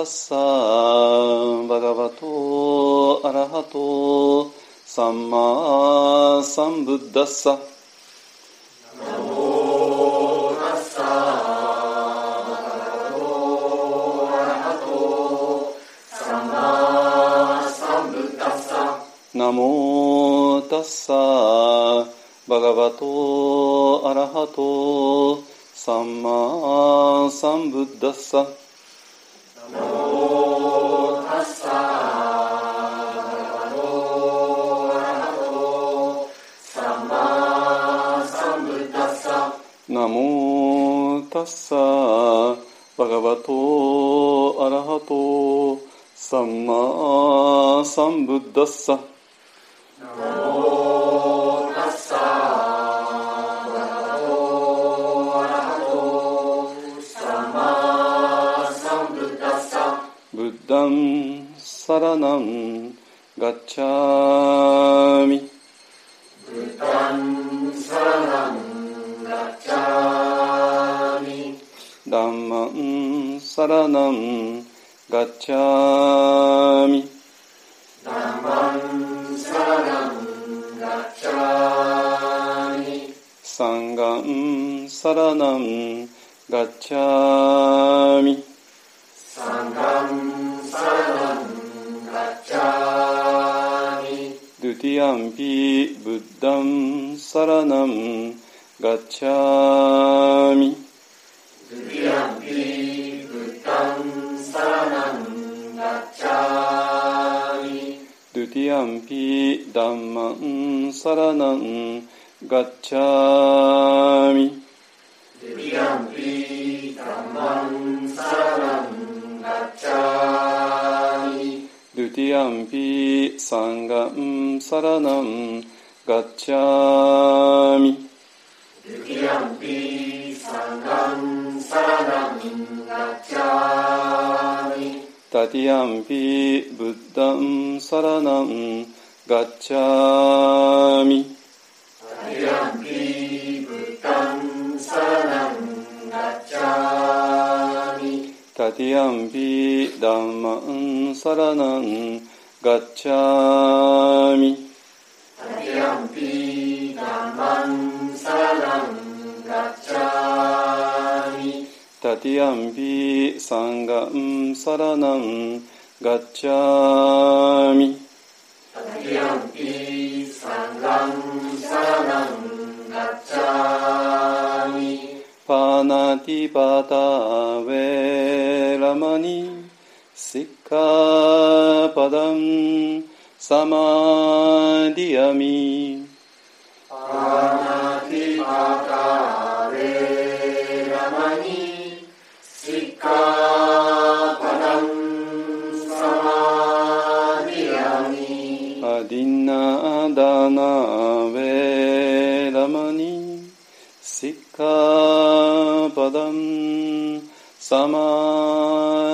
タッサバガバトアラハトサンマーサンブッダッサナモタッサバガバトアラハトサンマーサンブッダッサタッサバガバトアラハトサンマーサンブッダッサナモタッサバガバトアラハトサンマーサンブッダッサブッダンサラナン ติปตาเวรมณีสิกขาปดัมสมาดิยามิ पदं समादयामि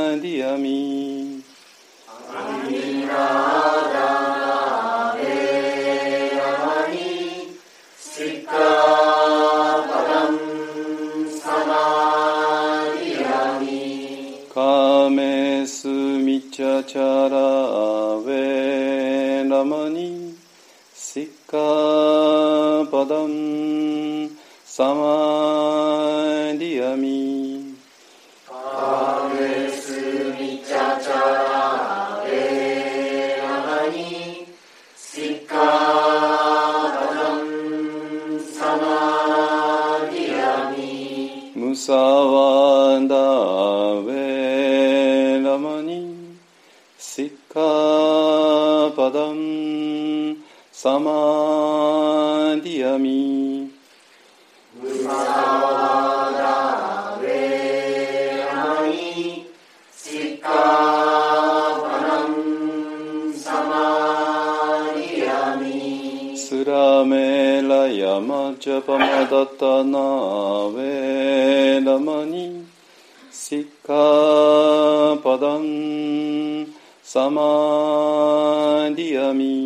미차차라베 나마니 시카바담 사마 だたなべらまにシッカパダンサマディアミ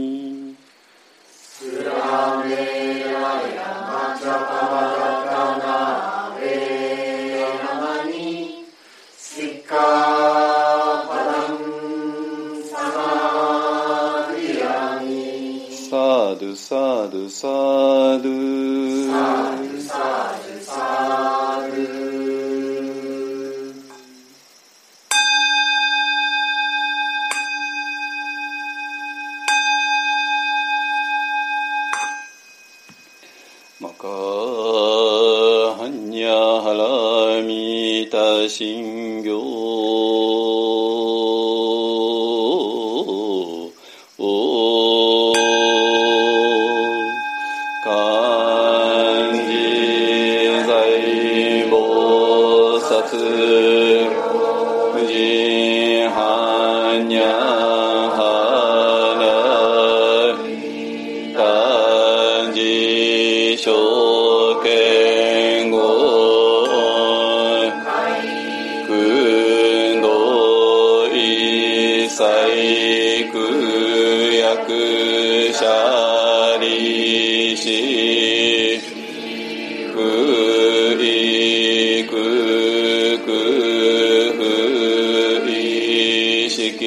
き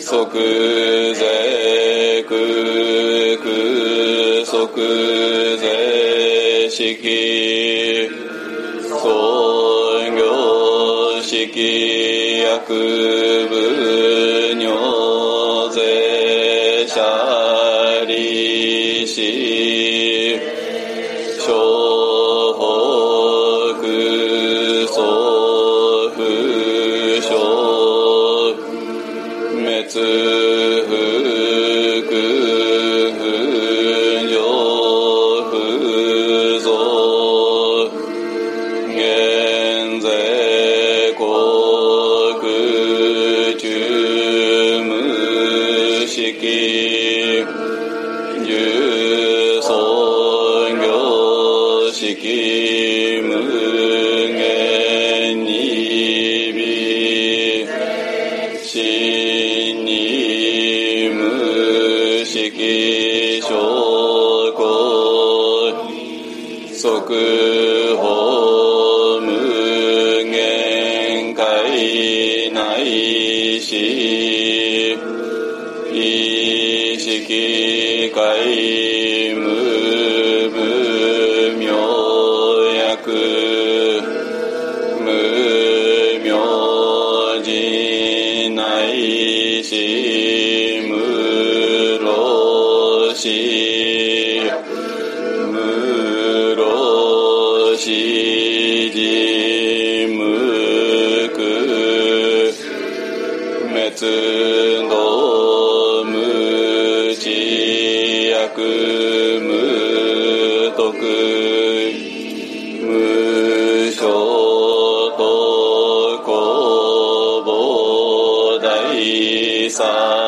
即是空く即是式創業式薬部尿税者利子さん。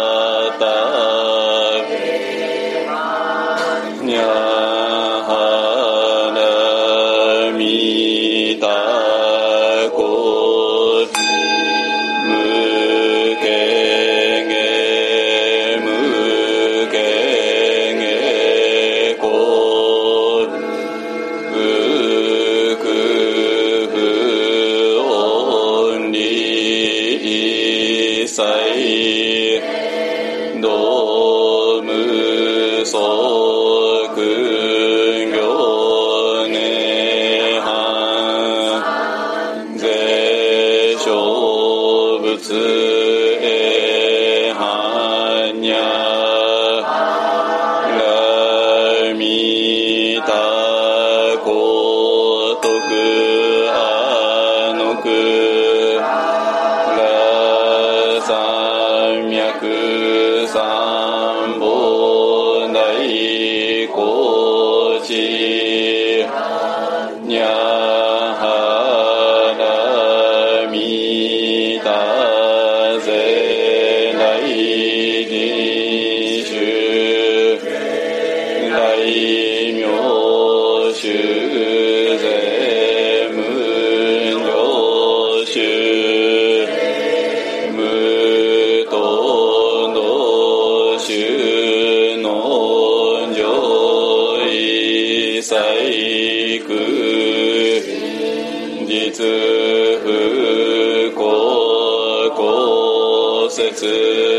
不幸骨折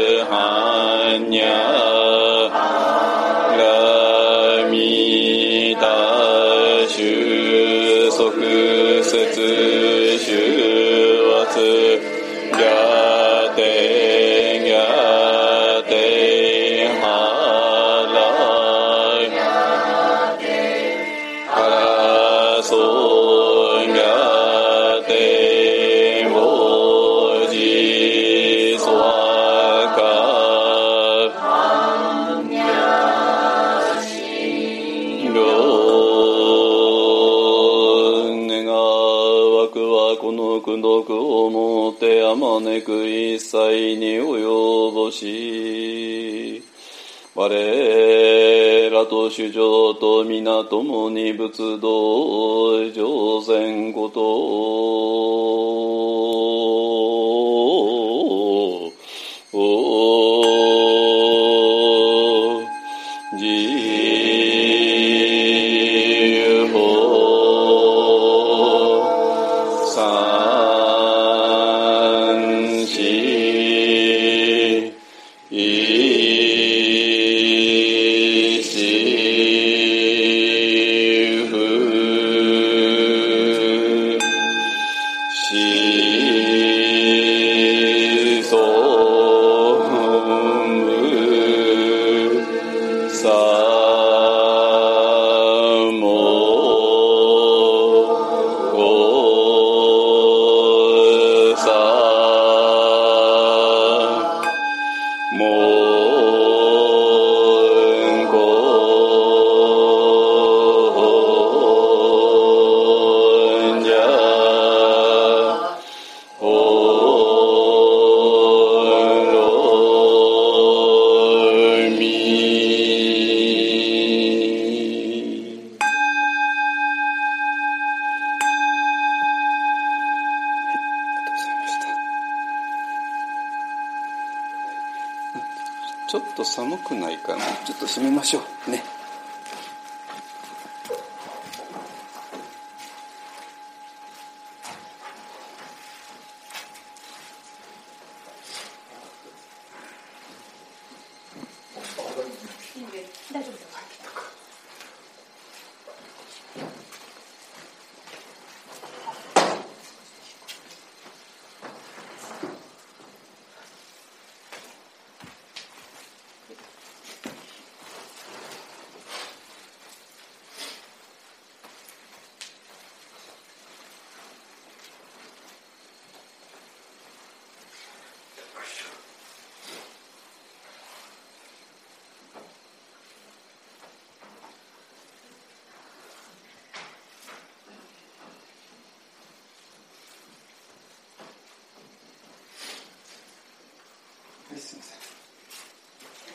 すいません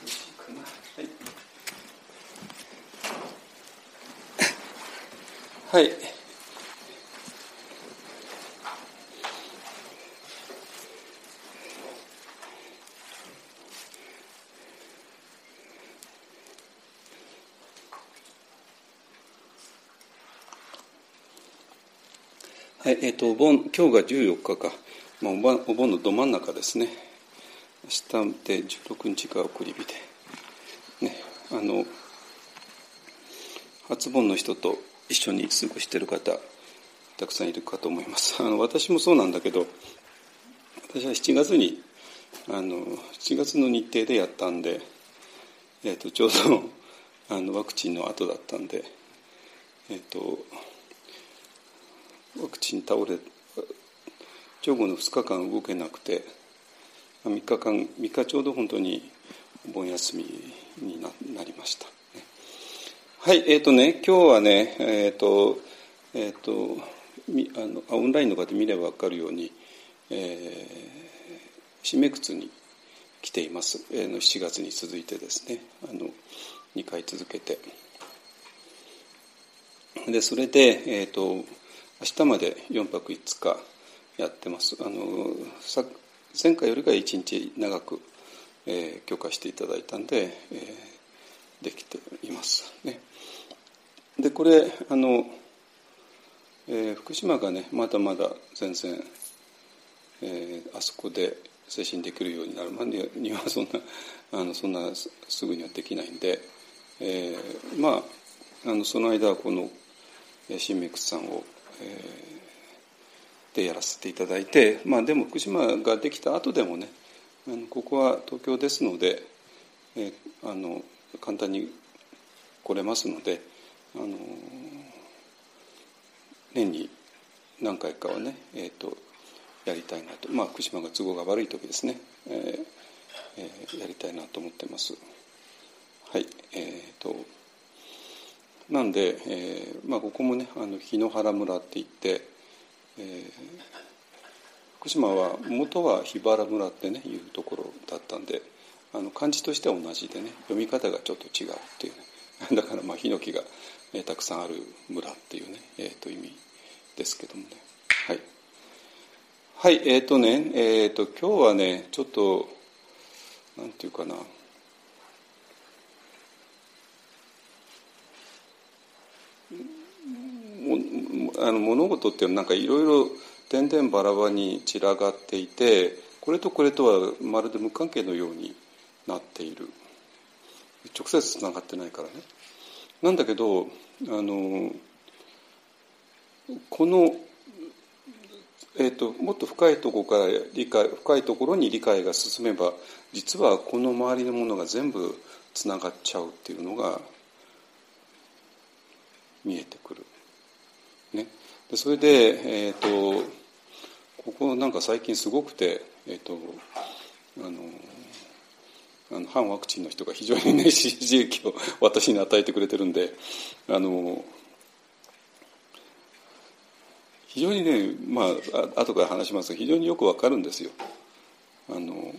よしいかなはい。はいはい、えっ、ーとお盆今日が14日か、まあ、お盆お盆のど真ん中ですね。明日で16日が送り火でねあの初盆の人と一緒に過ごしている方たくさんいるかと思います。あの私もそうなんだけど私は7月にあの7月の日程でやったんで、えー、とちょうどあのワクチンの後だったんでえっ、とワクチン倒れ直後の2日間動けなくて3日間3日ちょうど本当にお盆休みにななりました、はいえっ、とね今日はねえっ、とえっ、とみあのオンラインの方で見れば分かるように、えー、締め靴に来ています、えーの7月に続いてですねあの2回続けて。でそれで、えー、と明日まで4泊5日やってます。あのさ前回よりか1日長く、えー許可していただいたんで、えーできています。ね。でこれあの、えー福島がねまだまだ全然、えーあそこで精神できるようになるまでにはそんなあのそんなすぐにはできないんで、えーまああのその間はこのえー新明さんを、えーでやらせていただいて、まあ、でも福島ができた後でもねあのここは東京ですので、えあの簡単に来れますのであの年に何回かはね、えー、とやりたいなと、まあ、福島が都合が悪い時ですね、えーえーやりたいなと思ってます。はいえー、となんで、えーまあ、ここもねあの日野原村って言って、えー福島は元は桧原村ってねいうところだったんであの漢字としては同じでね読み方がちょっと違うっていうね。だからまあヒノキが、えー、たくさんある村っていうね、えー、と意味ですけどもね。はい。はいえっ、ー、とねえっ、ー、と今日はねちょっとなんていうかな。あの物事っていうのはなんかいろいろ点々バラバラに散らがっていてこれとこれとはまるで無関係のようになっている直接つながってないからねなんだけどあのこの、えーと、もっと深いところから理解深いところに理解が進めば実はこの周りのものが全部つながっちゃうっていうのが見えてくる。でそれで、えーと、ここなんか最近すごくて、えーとあのあの反ワクチンの人が非常にね刺激を私に与えてくれてるんであの非常にねまあ後から話しますが非常によくわかるんですよあの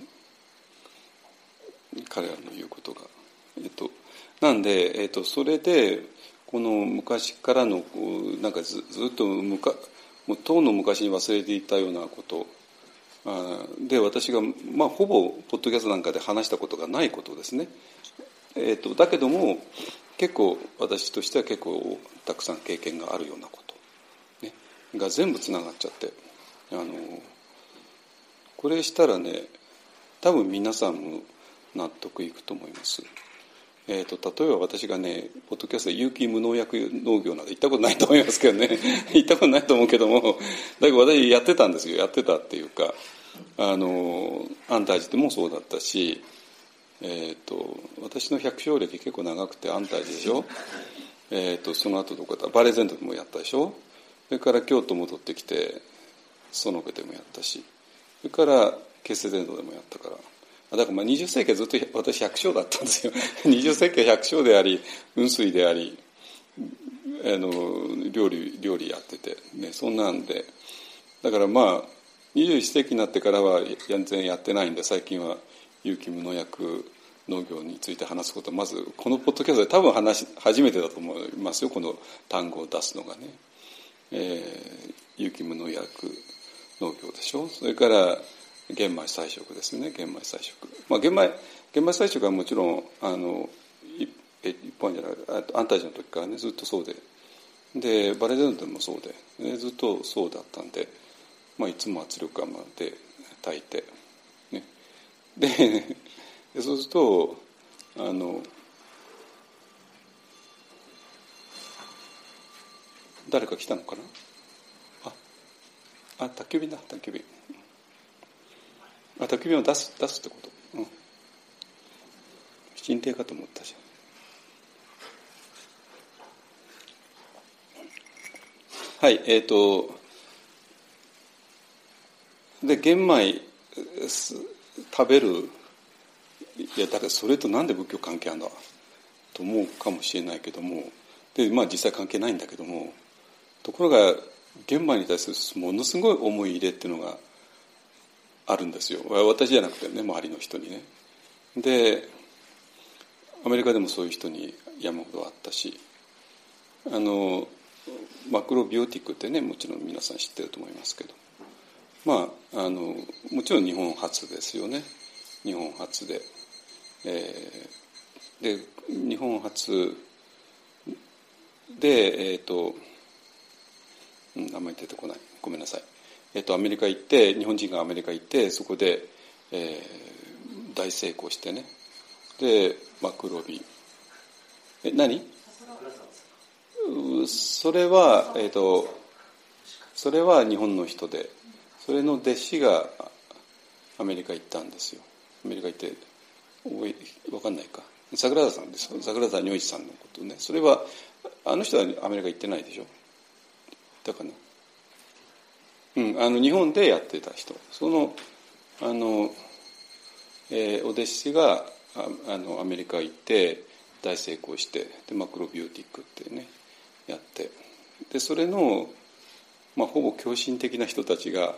彼らの言うことが。えっと、なんで、えっと、それでこの昔からのなんかずずっとむかもう当の昔に忘れていたようなことあで私が、まあ、ほぼポッドキャストなんかで話したことがないことですね。えーと、だけども結構私としては結構たくさん経験があるようなこと、ね、が全部つながっちゃってあのこれしたらね多分皆さんも納得いくと思います。えーと、例えば私がねポッドキャストで有機無農薬農業など行ったことないと思いますけどね。行ったことないと思うけどもだけど私やってたんですよ。やってたっていうかあの安泰寺でもそうだったし、えーと、私の百姓歴結構長くて安泰寺でしょ、えーと、その後どこだバレーゼントでもやったでしょ。それから京都戻ってきて園部でもやったしそれから結成伝道でもやったから。だからまあ20世紀はずっと私百姓だったんですよ。20世紀は百姓であり雲水でありあの料理料理やってて、ね、そんなんで。だからまあ21世紀になってからは全然やってないんで最近は有機無農薬農業について話すこと。まずこのポッドキャストで多分話初めてだと思いますよこの単語を出すのがね、えー、有機無農薬農業でしょ。それから玄米菜食ですね。玄米菜食、まあ、玄米玄米菜食はもちろんあの一本じゃない安泰寺の時からねずっとそうで。でバレゼントでもそうで、ね、ずっとそうだったんで、まあ、いつも圧力釜で炊いて、ね、でそうするとあの誰か来たのかな？ああ宅急便だ宅急便。あ焚き火を出す出すってこと。うん。進呈かと思ったじゃん。はいえっ、ー、とで玄米食べる。いやだからそれとなんで仏教関係あるんだと思うかもしれないけども。でまあ実際関係ないんだけども。ところが玄米に対するものすごい思い入れっていうのがあるんですよ。私じゃなくてね周りの人にね。でアメリカでもそういう人に山ほどあったしあのマクロビオティックってねもちろん皆さん知ってると思いますけど。まああのもちろん日本初ですよね。日本初で、えー、で日本初でえっ、ー、と、うん、あんまり出てこない。ごめんなさい。えっと、アメリカ行って日本人がアメリカ行ってそこで、えー、大成功してね。でマクロビ。え何？それは、えっと、それは日本の人でそれの弟子がアメリカ行ったんですよ。アメリカ行って分かんないか。桜田さんです。桜田如一さんのことね。それはあの人はアメリカ行ってないでしょ？だから、ね、うん、あの日本でやってた人。そのあの、えー、お弟子があのアメリカ行って大成功してでマクロビューティックってねやって。でそれの、まあ、ほぼ狂信的な人たちが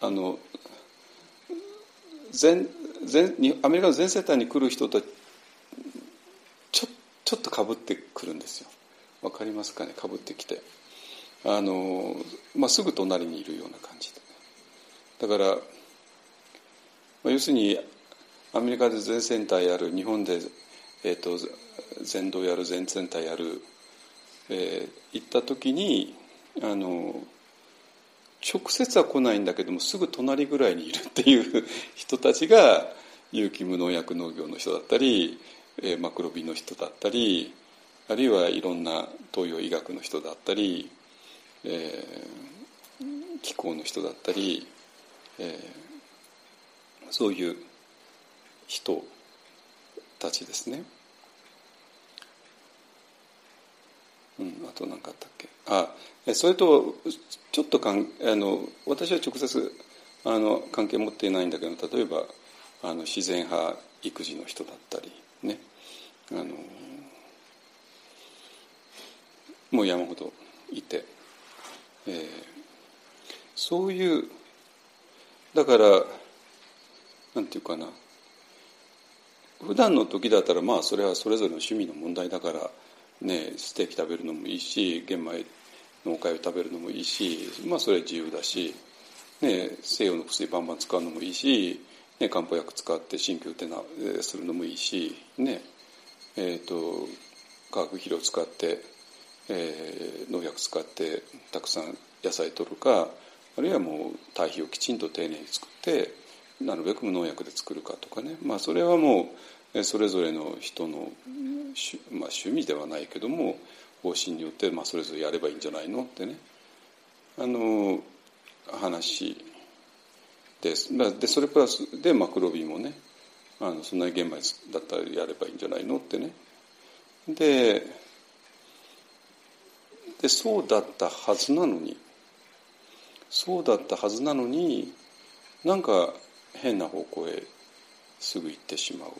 あの全全アメリカの全世帯に来る人とちょちょっとかぶってくるんですよ。わかりますかね？かぶってきて。あの、まあ、すぐ隣にいるような感じで、だから、まあ、要するにアメリカで全戦隊やる日本で、えーと、全道やる全戦隊やる、えー、行った時にあの直接は来ないんだけどもすぐ隣ぐらいにいるっていう 人たちが有機無農薬農業の人だったり、えー、マクロビの人だったりあるいはいろんな東洋医学の人だったり、えー、気候の人だったり、えー、そういう人たちですね。うん、あと何かあったっけ？あそれとちょっとかんあの私は直接あの関係持っていないんだけど例えばあの自然派育児の人だったりね。あのもう山ほどいて、えー、そういうだからなんていうかな。普段の時だったらまあそれはそれぞれの趣味の問題だからねステーキ食べるのもいいし玄米のおかゆ食べるのもいいしまあそれは自由だし、ね、西洋の薬バンバン使うのもいいし、ね、漢方薬使って鍼灸ってなするのもいいしねえーと、化学肥料を使って、えー、農薬使ってたくさん野菜取るかあるいはもう堆肥をきちんと丁寧に作ってなるべく無農薬で作るかとかね、まあ、それはもうそれぞれの人の、まあ、趣味ではないけども方針によって、まあ、それぞれやればいいんじゃないのってね。あの話です。でそれプラスでマクロビもねあのそんなに玄米だったらやればいいんじゃないのってね。ででそうだったはずなのに。そうだったはずなのになんか変な方向へすぐ行ってしまう、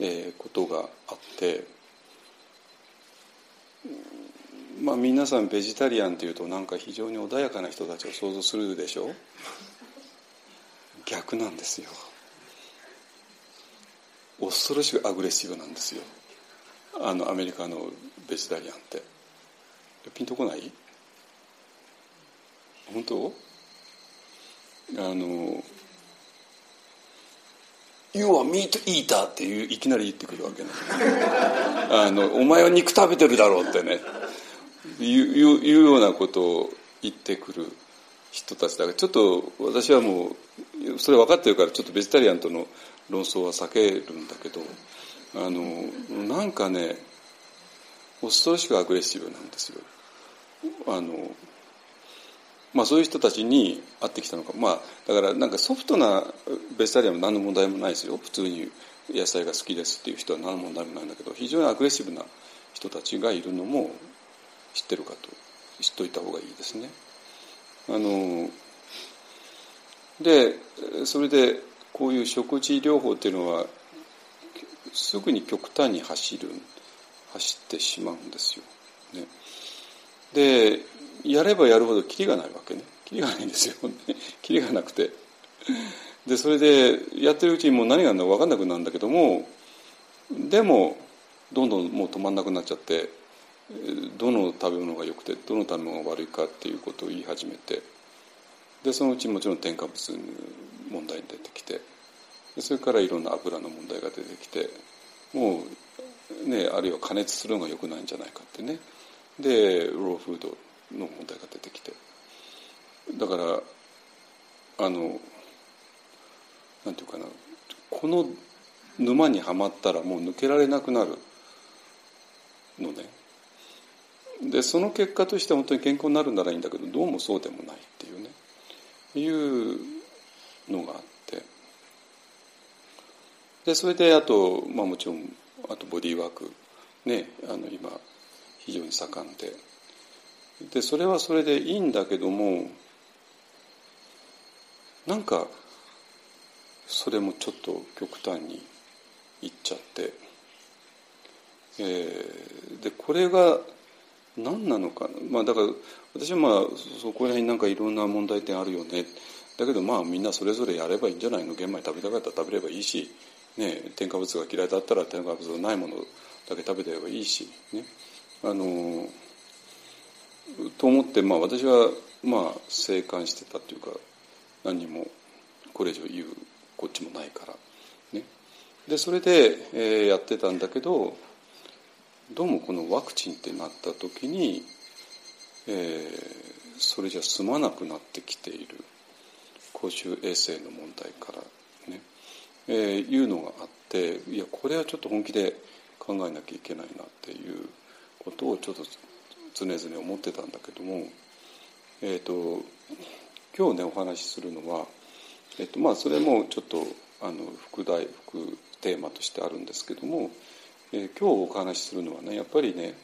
えー、ことがあって。まあ皆さんベジタリアンというとなんか非常に穏やかな人たちを想像するでしょ？逆なんですよ。恐ろしくアグレッシブなんですよ。あのアメリカのベジタリアンって。ピンとこない？本当？あの「You are meat eater」っていういきなり言ってくるわけね。あの「お前は肉食べてるだろう」ってね。いういうようなことを言ってくる人たちだから。ちょっと私はもうそれ分かってるからちょっとベジタリアンとの論争は避けるんだけど。あのなんかね恐ろしくアグレッシブなんですよ。あのまあ、そういう人たちに会ってきたのか、まあ、だからなんかソフトなベジタリアンも何の問題もないですよ普通に野菜が好きですっていう人は何の問題もないんだけど非常にアグレッシブな人たちがいるのも知ってるかと知っといた方がいいですね。あのでそれでこういう食事療法っていうのはすぐに極端に走る走ってしまうんですよ。ね、でやればやるほどキリがないわけね。キリがないんですよ、ね、キリがなくて。でそれでやってるうちにもう何があるのか分かんなくなるんだけどもでもどんどんもう止まんなくなっちゃってどの食べ物が良くてどの食べ物が悪いかっていうことを言い始めてでそのうちもちろん添加物問題に出てきてそれからいろんな油の問題が出てきてもうねあるいは加熱するのが良くないんじゃないかってね。でローフードの問題が出てきて。だからあのなんていうかな。この沼にはまったらもう抜けられなくなる。のね。でその結果として本当に健康になるならいいんだけどどうもそうでもないっていうね。いうのがあってでそれであと、まあ、もちろんあとボディーワークねあの今非常に盛んで。でそれはそれでいいんだけどもなんかそれもちょっと極端にいっちゃって、えー、でこれが何なのかまあだから私はまあそこら辺なんかいろんな問題点あるよね。だけどまあみんなそれぞれやればいいんじゃないの。玄米食べたかったら食べればいいし、ね、添加物が嫌いだったら添加物がないものだけ食べてればいいしね。あのと思ってまあ私はまあ静観してたというか何にもこれ以上言うこっちもないからね。でそれで、えー、やってたんだけどどうもこのワクチンってなった時に、えー、それじゃ済まなくなってきている公衆衛生の問題からね、えー、いうのがあっていやこれはちょっと本気で考えなきゃいけないなっていうことをちょっと常々思ってたんだけども、えーと、今日ねお話しするのは、えーとまあ、それもちょっとあの副題副テーマとしてあるんですけども、えー、今日お話しするのはねやっぱりね、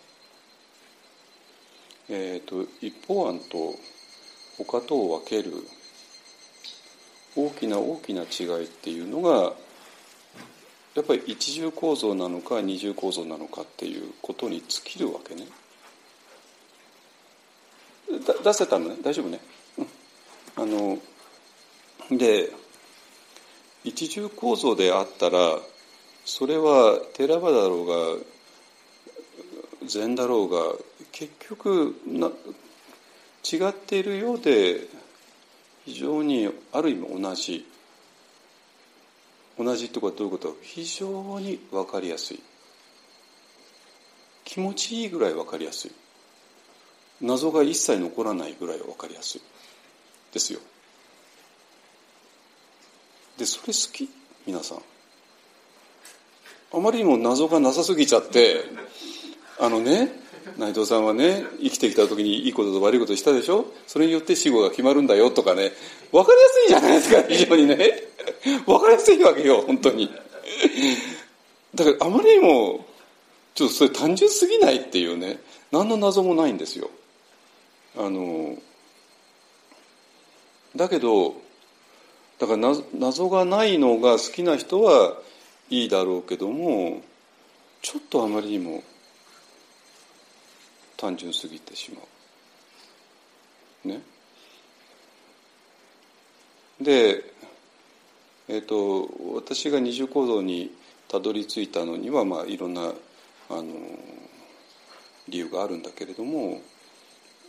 えーと一方案と他とを分ける大きな大きな違いっていうのがやっぱり一重構造なのか二重構造なのかっていうことに尽きるわけね。出せたのね？大丈夫ね？うん、あので一重構造であったらそれはテラバだろうが禅だろうが結局な違っているようで非常にある意味同じ同じってことはどういうこと？非常に分かりやすい。気持ちいいぐらい分かりやすい。謎が一切残らないぐらい分かりやすい。ですよ。でそれ好き？皆さん。あまりにも謎がなさすぎちゃってあのね内藤さんはね生きてきた時にいいことと悪いことしたでしょ？それによって死後が決まるんだよとかね。分かりやすいじゃないですか 非常にね。分かりやすいわけよ本当に。だからあまりにもちょっとそれ単純すぎないっていうね。何の謎もないんですよ。あのだけどだから謎がないのが好きな人はいいだろうけどもちょっとあまりにも単純すぎてしまう。ね？で、えーと、私が二重構造にたどり着いたのには、まあ、いろんなあの理由があるんだけれども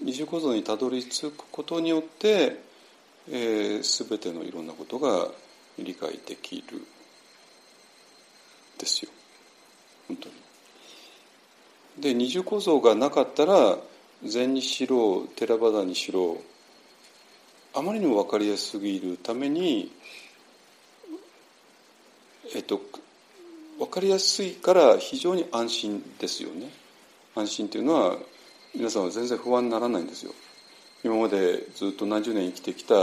二重構造にたどり着くことによって、えー、全てのいろんなことが理解できるですよ本当に。で二重構造がなかったら禅にしろ寺場にしろあまりにも分かりやすすぎるためにえっと分かりやすいから非常に安心ですよね。安心っていうのは皆さんは全然不安にならないんですよ。今までずっと何十年生きてきた、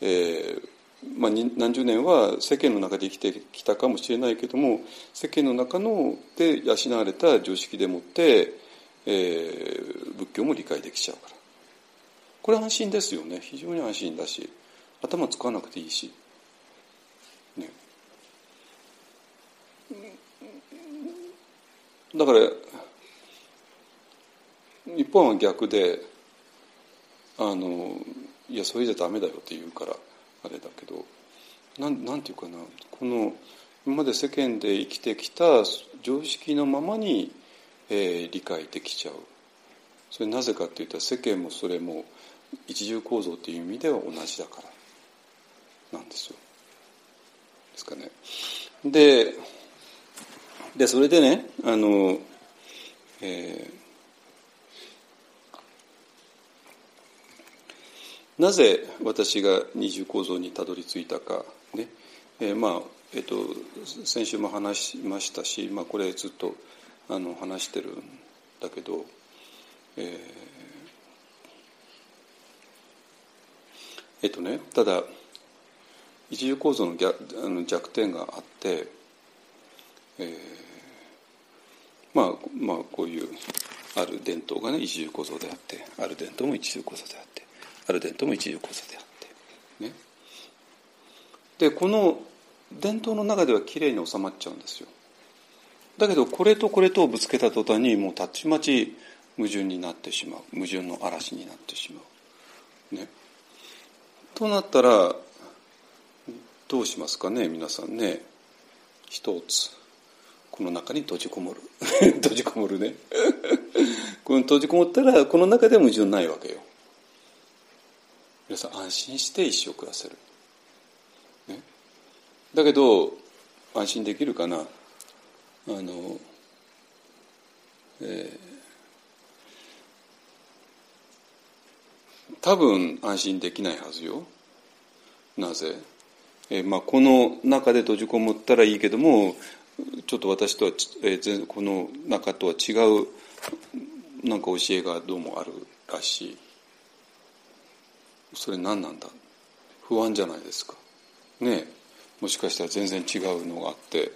えー、まあ、何十年は世間の中で生きてきたかもしれないけども世間の中ので養われた常識でもって、えー、仏教も理解できちゃうから。これ安心ですよね。非常に安心だし頭使わなくていいし、ね、だから日本は逆であのいやそれじゃダメだよって言うからあれだけどなんなんていうかなこの今まで世間で生きてきた常識のままに、えー、理解できちゃうそれなぜかっていったら世間もそれも一重構造っていう意味では同じだからなんですよ。ですかね。ででそれでねあの、えーなぜ私が二重構造にたどり着いたかね、えー、まあえっ、ー、と先週も話しましたし、まあ、これずっとあの話してるんだけど、えー、えっとねただ一重構造の逆あの弱点があって、えー、まあまあこういうある伝統がね一重構造であってある伝統も一重構造であってある伝統も一重構造であって。ね。でこの伝統の中ではきれいに収まっちゃうんですよ。だけどこれとこれとをぶつけた途端にもうたちまち矛盾になってしまう。矛盾の嵐になってしまう。ね、となったらどうしますかね皆さんね。一つこの中に閉じこもる。閉じこもるね。この閉じこもったらこの中で矛盾ないわけよ。皆さん安心して一生暮らせる、ね、だけど安心できるかな。あの、えー、多分安心できないはずよ。なぜ、えーまあ、この中で閉じこもったらいいけどもちょっと私とは、えー、この中とは違うなんか教えがどうもあるらしい。それ何なんだ？不安じゃないですか。ねもしかしたら全然違うのがあって。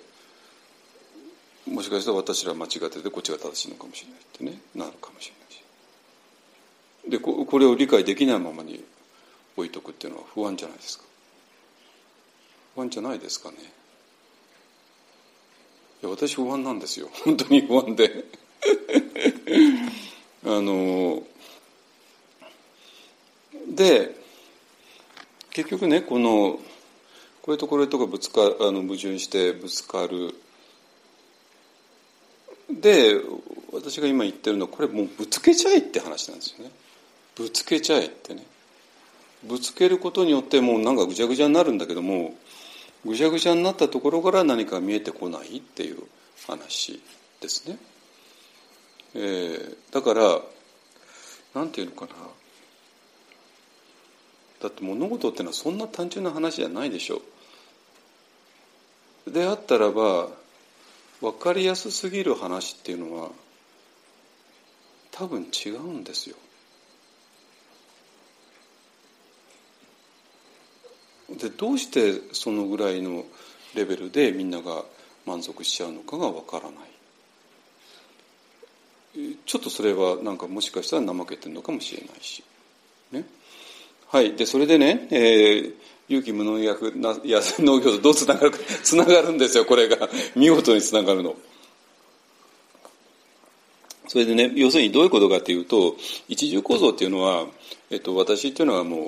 もしかしたら私ら間違っててこっちが正しいのかもしれないってね。なるかもしれないし。でここれを理解できないままに置いとくっていうのは不安じゃないですか。不安じゃないですかね。いや私不安なんですよ。本当に不安で。あので結局ねこのこれとこれとかぶつかあの矛盾してぶつかる。で私が今言ってるのはこれもうぶつけちゃえって話なんですよね。ぶつけちゃえってね。ぶつけることによってもうなんかぐちゃぐちゃになるんだけどもぐちゃぐちゃになったところから何か見えてこないっていう話ですね。えー、だからなんていうのかな。だって物事ってのはそんな単純な話じゃないでしょう。であったらば分かりやすすぎる話っていうのは多分違うんですよ。でどうしてそのぐらいのレベルでみんなが満足しちゃうのかがわからないちょっとそれはなんかもしかしたら怠けてるのかもしれないしねはい。でそれでね、えー、勇気無農薬なや 農業とどうつながるかつながるんですよこれが。見事につながるの。それでね要するにどういうことかというと一重構造っていうのは、えっと、私っていうのはもう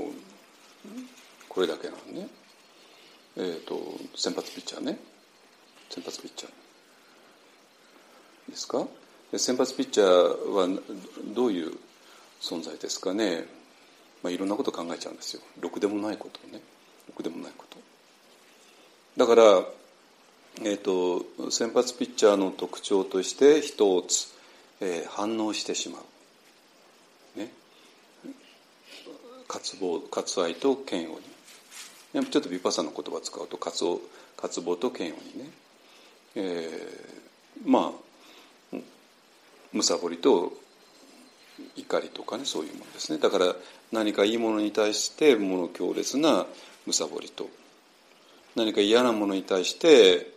これだけなのね、えーと、先発ピッチャーね。先発ピッチャー。ですか？先発ピッチャーはどういう存在ですかね、まあ、いろんなこと考えちゃうんですよ。ろくでもないことをね。ろくでもないこと。だから、えーと、先発ピッチャーの特徴として一つ、えー、反応してしまう。ね。渇望渇愛と嫌悪に。ちょっとヴィパサの言葉使うと渇渇望と嫌悪にね、えー、まあむさぼりと怒りとかねそういうものですね。だから何かいいものに対してもの強烈なむさぼりと。何か嫌なものに対して、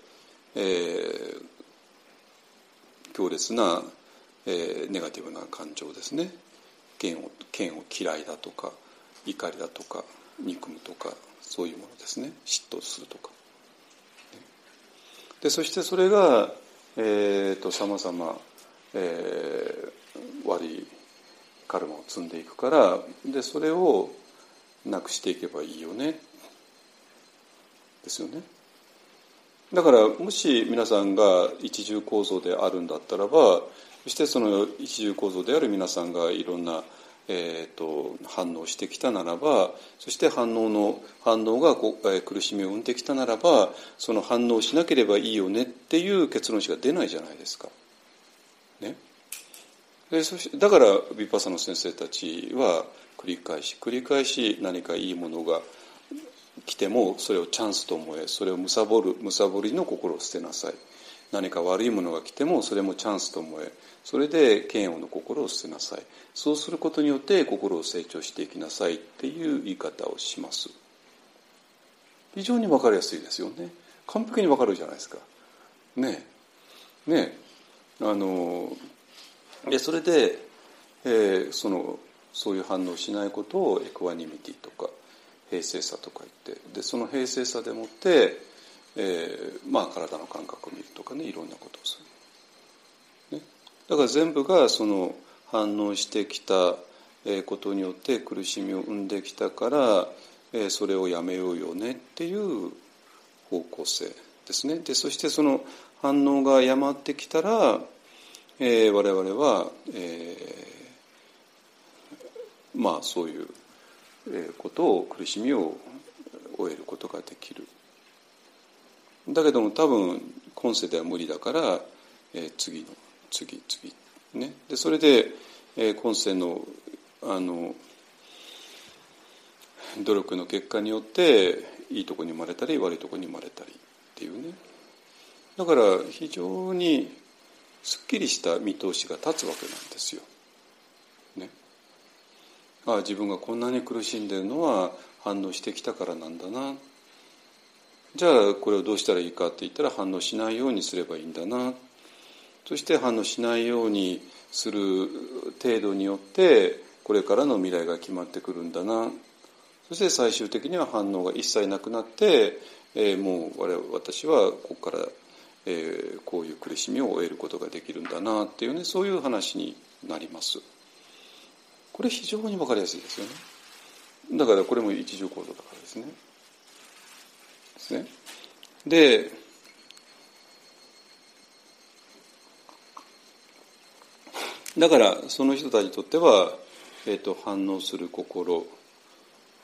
えー、強烈な、えー、ネガティブな感情ですね。嫌悪嫌悪嫌いだとか怒りだとか憎むとかそういうものですね。嫉妬するとか。でそしてそれがえっとさまざま悪いカルマを積んでいくからでそれをなくしていけばいいよねですよね。だからもし皆さんが一重構造であるんだったらばそしてその一重構造である皆さんがいろんなえーと、反応してきたならばそして反応の反応がこ、えー、苦しみを生んできたならばその反応しなければいいよねっていう結論しか出ないじゃないですか。でそしだからヴィパサの先生たちは繰り返し繰り返し何かいいものが来てもそれをチャンスと思えそれをむさぼるむさぼりの心を捨てなさい。何か悪いものが来てもそれもチャンスと思えそれで嫌悪の心を捨てなさい。そうすることによって心を成長していきなさいっていう言い方をします。非常に分かりやすいですよね。完璧に分かるじゃないですか。ねえ。ねえ。あのでそれで、えー、そのそういう反応しないことをエクワニミティとか平静さとか言ってでその平静さでもって、えー、まあ体の感覚を見るとかねいろんなことをする、ね、だから全部がその反応してきたことによって苦しみを生んできたからそれをやめようよねっていう方向性ですね。でそしてその反応がやまってきたら、えー、我々は、えー、まあそういうことを苦しみを終えることができる。だけども多分今世では無理だから、えー、次の次次ねでそれで、えー、今世のあの努力の結果によっていいとこに生まれたり悪いとこに生まれたりっていうねだから非常にすっきりした見通しが立つわけなんですよ。ね、ああ自分がこんなに苦しんでるのは反応してきたからなんだな。じゃあこれをどうしたらいいかって言ったら反応しないようにすればいいんだな。そして反応しないようにする程度によってこれからの未来が決まってくるんだな。そして最終的には反応が一切なくなって、えー、もう我私はここから、えー、こういう苦しみを終えることができるんだなっていうねそういう話になります。これ非常に分かりやすいですよね。だからこれも一重構造だからですね。ですね。でだからその人たちにとっては、えーと、反応する心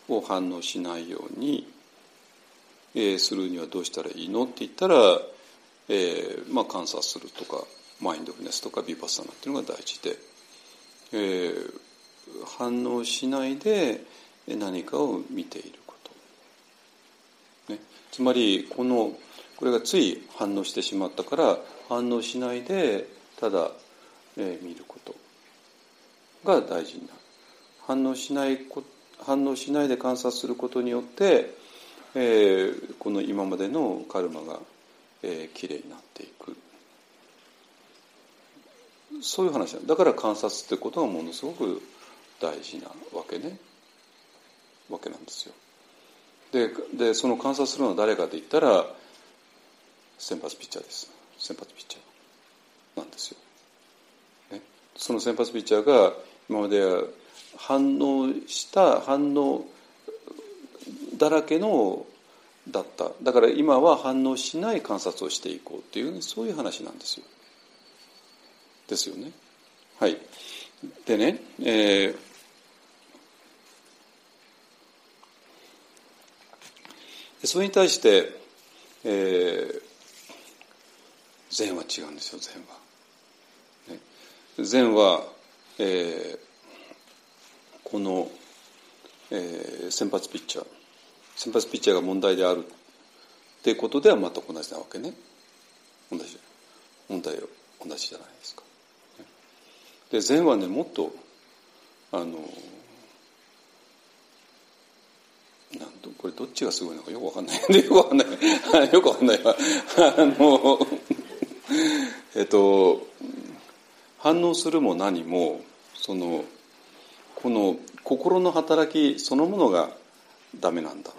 を反応しないように、えー、するにはどうしたらいいのって言ったら、えーまあ、観察するとかマインドフネスとかビパッサナっていうのが大事で、えー、反応しないで何かを見ていること、ね、つまりこのこれがつい反応してしまったから反応しないでただえー、見ること。が大事になる。反応しない反応しないで観察することによって、えー、この今までのカルマが、えー、きれいになっていく。そういう話だ。から観察ってことがものすごく大事なわけね。わけなんですよ。ででその観察するのは誰かと言ったら先発ピッチャーです。先発ピッチャーなんですよ。その先発ピッチャーが今まで反応した反応だらけのだっただから今は反応しない観察をしていこうっていう、ね、そういう話なんですよ。ですよね。はい。でね、えー、それに対して、えー、禅は違うんですよ禅は。禅は、えー、この、えー、先発ピッチャー先発ピッチャーが問題であるっていうことでは全く同じなわけね。同じ。問題は同じじゃないですか。で禅はねもっとあのなんとこれどっちがすごいのかよくわかんない。よくわかんない。よくわかんないわ。あのえっと反応するも何もそのこの心の働きそのものがダメなんだ。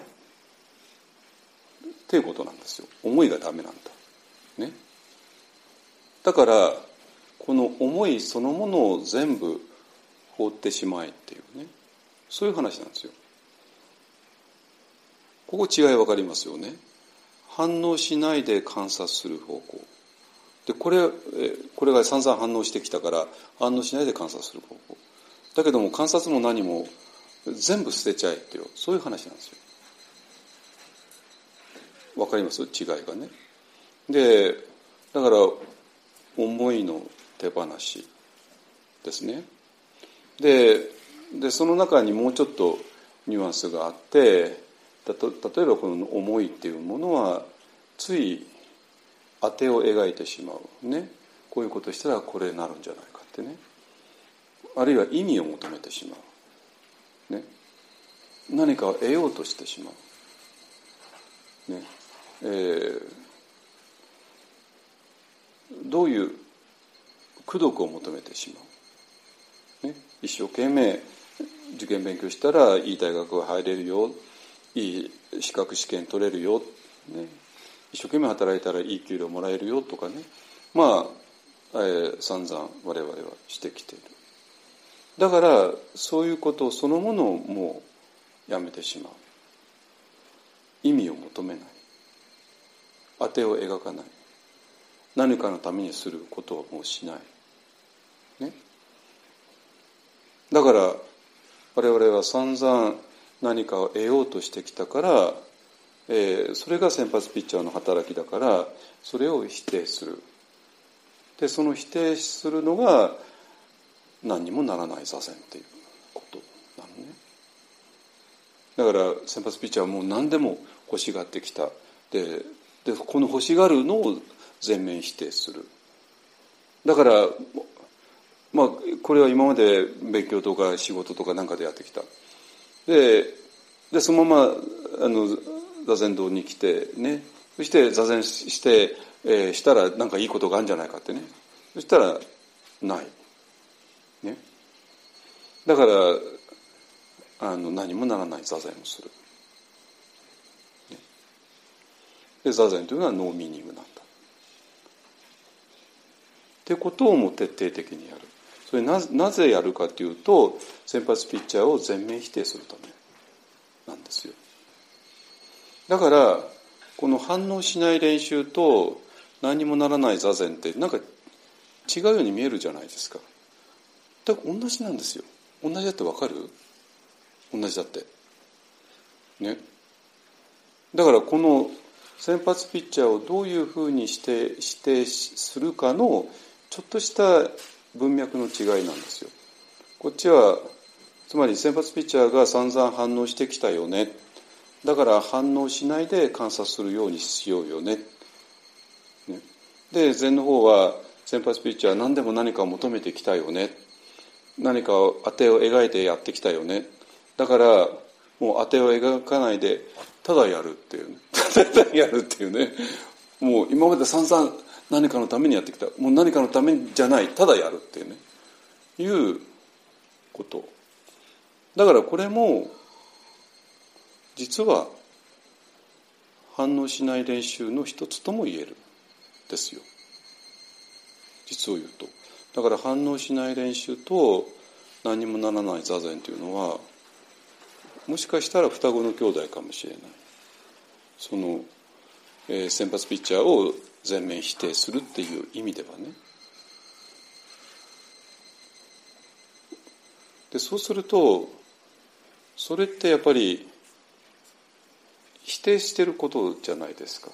っていうことなんですよ。思いがダメなんだ。ね。だからこの思いそのものを全部放ってしまえっていうね。そういう話なんですよ。ここ違い分かりますよね。反応しないで観察する方向。でこれこれが散々反応してきたから反応しないで観察する方法だけども観察も何も全部捨てちゃえっていうそういう話なんですよ。わかります？違いがね。でだから思いの手放しですね。ででその中にもうちょっとニュアンスがあって例えばこの思いっていうものはつい当てを描いてしまうね。こういうことしたらこれになるんじゃないかってね。あるいは意味を求めてしまう、ね、何かを得ようとしてしまう、ね。えー、どういう功徳を求めてしまう、ね、一生懸命受験勉強したらいい大学が入れるよ。いい資格試験取れるよ、ね、一生懸命働いたらいい給料もらえるよとかね。まあ、えー、散々我々はしてきている。だからそういうことそのものをもうやめてしまう。意味を求めない。当てを描かない。何かのためにすることをもうしない、ね、だから我々は散々何かを得ようとしてきたから、えー、それが先発ピッチャーの働きだからそれを否定する。でその否定するのが何にもならない座禅っていうことなのね。だから先発ピッチャーはもう何でも欲しがってきた。ででこの欲しがるのを全面否定する。だからまあこれは今まで勉強とか仕事とかなんかでやってきた。ででそのままあの座禅堂に来てね。そして座禅して、えー、したら何かいいことがあるんじゃないかってね。そしたらない。ね。だからあの何もならない座禅をする、ね、で座禅というのはノーミーニングなんだ。ってことをも徹底的にやる。それななぜやるかというと先発ピッチャーを全面否定するためなんですよ。だからこの反応しない練習と何もならない座禅ってなんか違うように見えるじゃないですか。だから同じなんですよ。同じだってわかる？同じだって。ね。だからこの先発ピッチャーをどういうふうにして指定するかのちょっとした文脈の違いなんですよ。こっちはつまり先発ピッチャーが散々反応してきたよねだから反応しないで観察するようにしようよね。ねで禅の方は先発ピッチャー何でも何かを求めてきたよね何かを当てを描いてやってきたよねだからもう当てを描かないでただやるっていうね。ただやるっていうね。もう今まで散々何かのためにやってきた。もう何かのためじゃないただやるっていうね。いうこと。だからこれも実は反応しない練習の一つとも言える。ですよ。実を言うと。だから反応しない練習と何にもならない座禅というのはもしかしたら双子の兄弟かもしれない。その、えー、先発ピッチャーを全面否定するっていう意味ではね。でそうするとそれってやっぱり否定してることじゃないですか。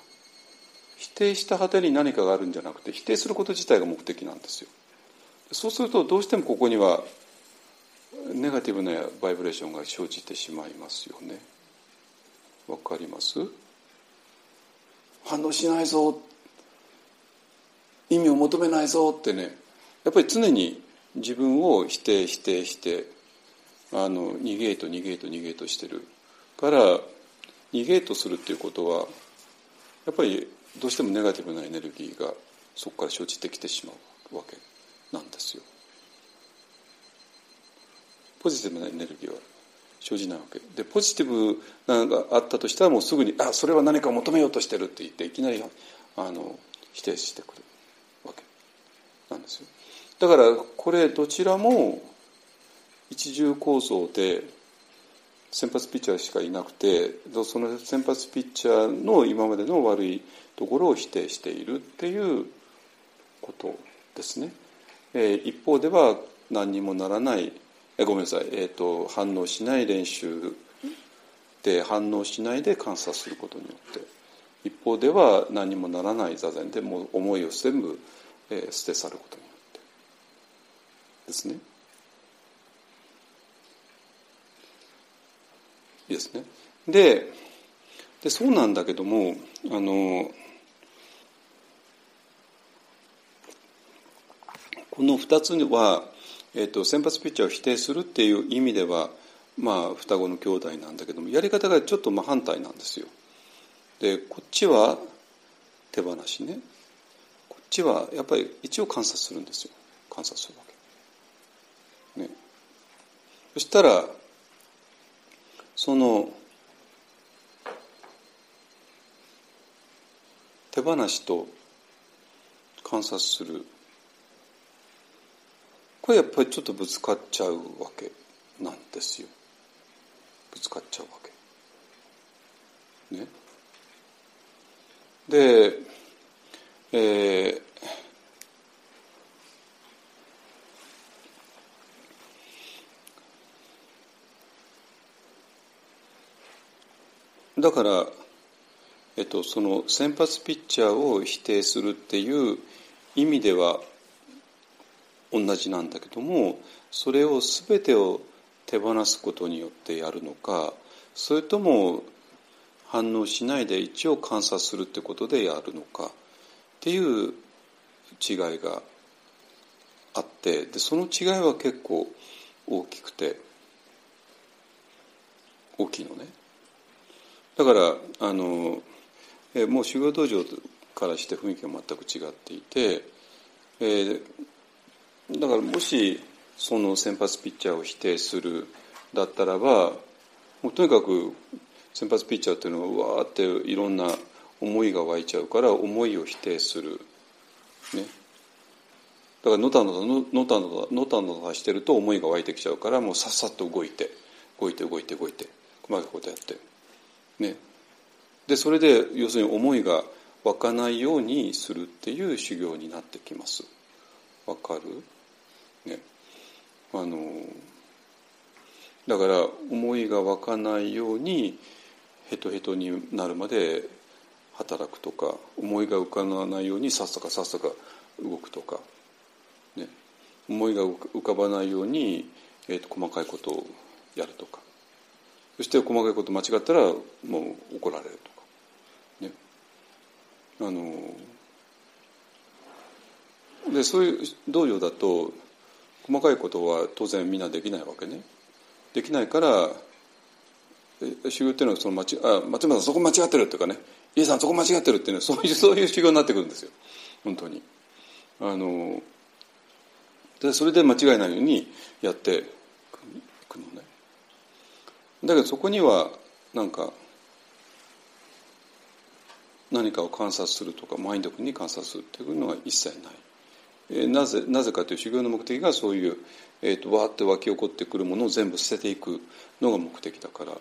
否定した果てに何かがあるんじゃなくて否定すること自体が目的なんですよ。そうするとどうしてもここにはネガティブなバイブレーションが生じてしまいますよね。わかります？反応しないぞ。意味を求めないぞってね。やっぱり常に自分を否定否定してあの逃げと逃げと逃げとしてるから逃げとするっていうことはやっぱりどうしてもネガティブなエネルギーがそこから生じてきてしまうわけなんですよ。ポジティブなエネルギーは生じないわけでポジティブなのがあったとしたらもうすぐに「あそれは何かを求めようとしてる」って言っていきなりあの否定してくるわけなんですよ。だからこれどちらも一重構造で先発ピッチャーしかいなくてその先発ピッチャーの今までの悪いところを否定しているっていうことですね。えー、一方では何にもならないえごめんなさい、えーと、反応しない練習で反応しないで観察することによって一方では何もならない座禅でもう思いを全部、えー、捨て去ることによってですね。いいですね。ででそうなんだけどもあのこの2つは、えーと、先発ピッチャーを否定するっていう意味では、まあ、双子の兄弟なんだけどもやり方がちょっと真反対なんですよ。でこっちは手放しねこっちはやっぱり一応観察するんですよ観察するわけ。ね、そしたらその手放しと観察するこれやっぱりちょっとぶつかっちゃうわけなんですよ。ぶつかっちゃうわけ。ね。でえーだから、えっと、その先発ピッチャーを否定するっていう意味では同じなんだけどもそれを全てを手放すことによってやるのかそれとも反応しないで一応観察するってことでやるのかっていう違いがあってでその違いは結構大きくて大きいのね。だからあのえもう修行道場からして雰囲気が全く違っていて、えー、だからもしその先発ピッチャーを否定するだったらばもうとにかく先発ピッチャーっていうのはわーっていろんな思いが湧いちゃうから思いを否定する。ね、だからのたのたののたのたのたのたしてると思いが湧いてきちゃうからもうさっさと動いて動いて動いて動いて細かいことやって。ね、でそれで要するに思いが湧かないようにするっていう修行になってきます。わかる？ね。あのだから思いが湧かないようにヘトヘトになるまで働くとか思いが浮かないようにさっさかさっさか動くとか、ね、思いが浮かばないように、えーと細かいことをやるとか。そして細かいこと間違ったらもう怒られるとか。ね。あのでそういう道場だと細かいことは当然みんなできないわけね。できないから修行っていうのはその間違あ松村さんそこ間違ってるっていうかね。家さんそこ間違ってるっていうのはそういうそういう修行になってくるんですよ。本当に。あのでそれで間違いないようにやっていくのね。だけどそこにはなんか何かを観察するとかマインドに観察するというのは一切ない。なぜなぜかという修行の目的がそういう、えーと、わーって湧き起こってくるものを全部捨てていくのが目的だからだか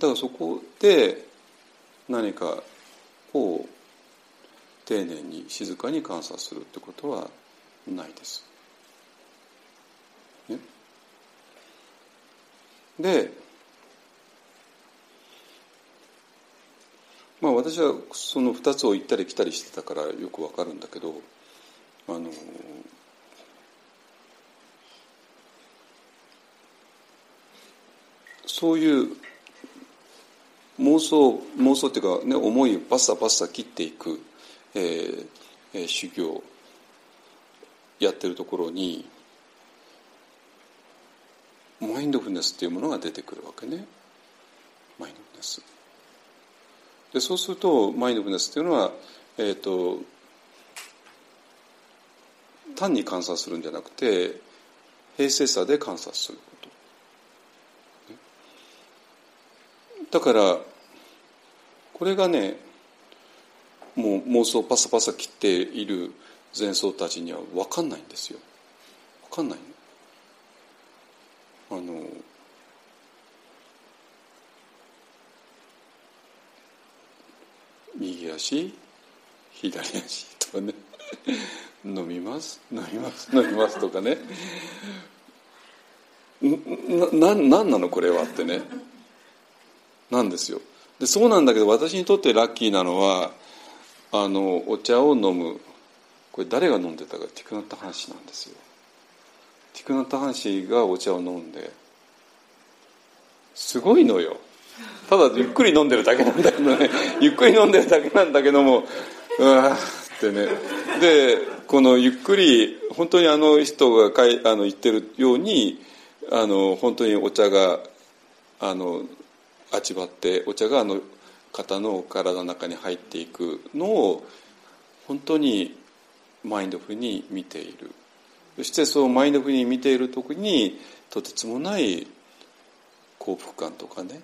らそこで何かを丁寧に静かに観察するってことはないです。ね、でまあ私はその2つを行ったり来たりしてたからよくわかるんだけどあのそういう妄想妄想っていうか、ね、思いをバッサバッサ切っていく、えーえー、修行やってるところにマインドフルネスっていうものが出てくるわけねマインドフルネス。でそうするとマインドフルネスっていうのは、えーと、単に観察するんじゃなくて平静さで観察すること。だからこれがねもう妄想パサパサ切っている前奏たちには分かんないんですよ。分かんないあの右足左足とかね。飲みます？飲みます？飲みますとかね。ななんなのこれはってね。なんですよ。でそうなんだけど私にとってラッキーなのはあのお茶を飲む。これ誰が飲んでたかティクナッタ・ハンシなんですよ。ティクナッタ・ハンシがお茶を飲んですごいのよ。ただゆっくり飲んでるだけなんだけどね。ゆっくり飲んでるだけなんだけどもうわってね。でこのゆっくり本当にあの人がかいあの言ってるようにあの本当にお茶があの味わってお茶があの方の体の中に入っていくのを本当にマインドフルに見ている。そしてそうマインドフルに見ている時にとてつもない幸福感とかね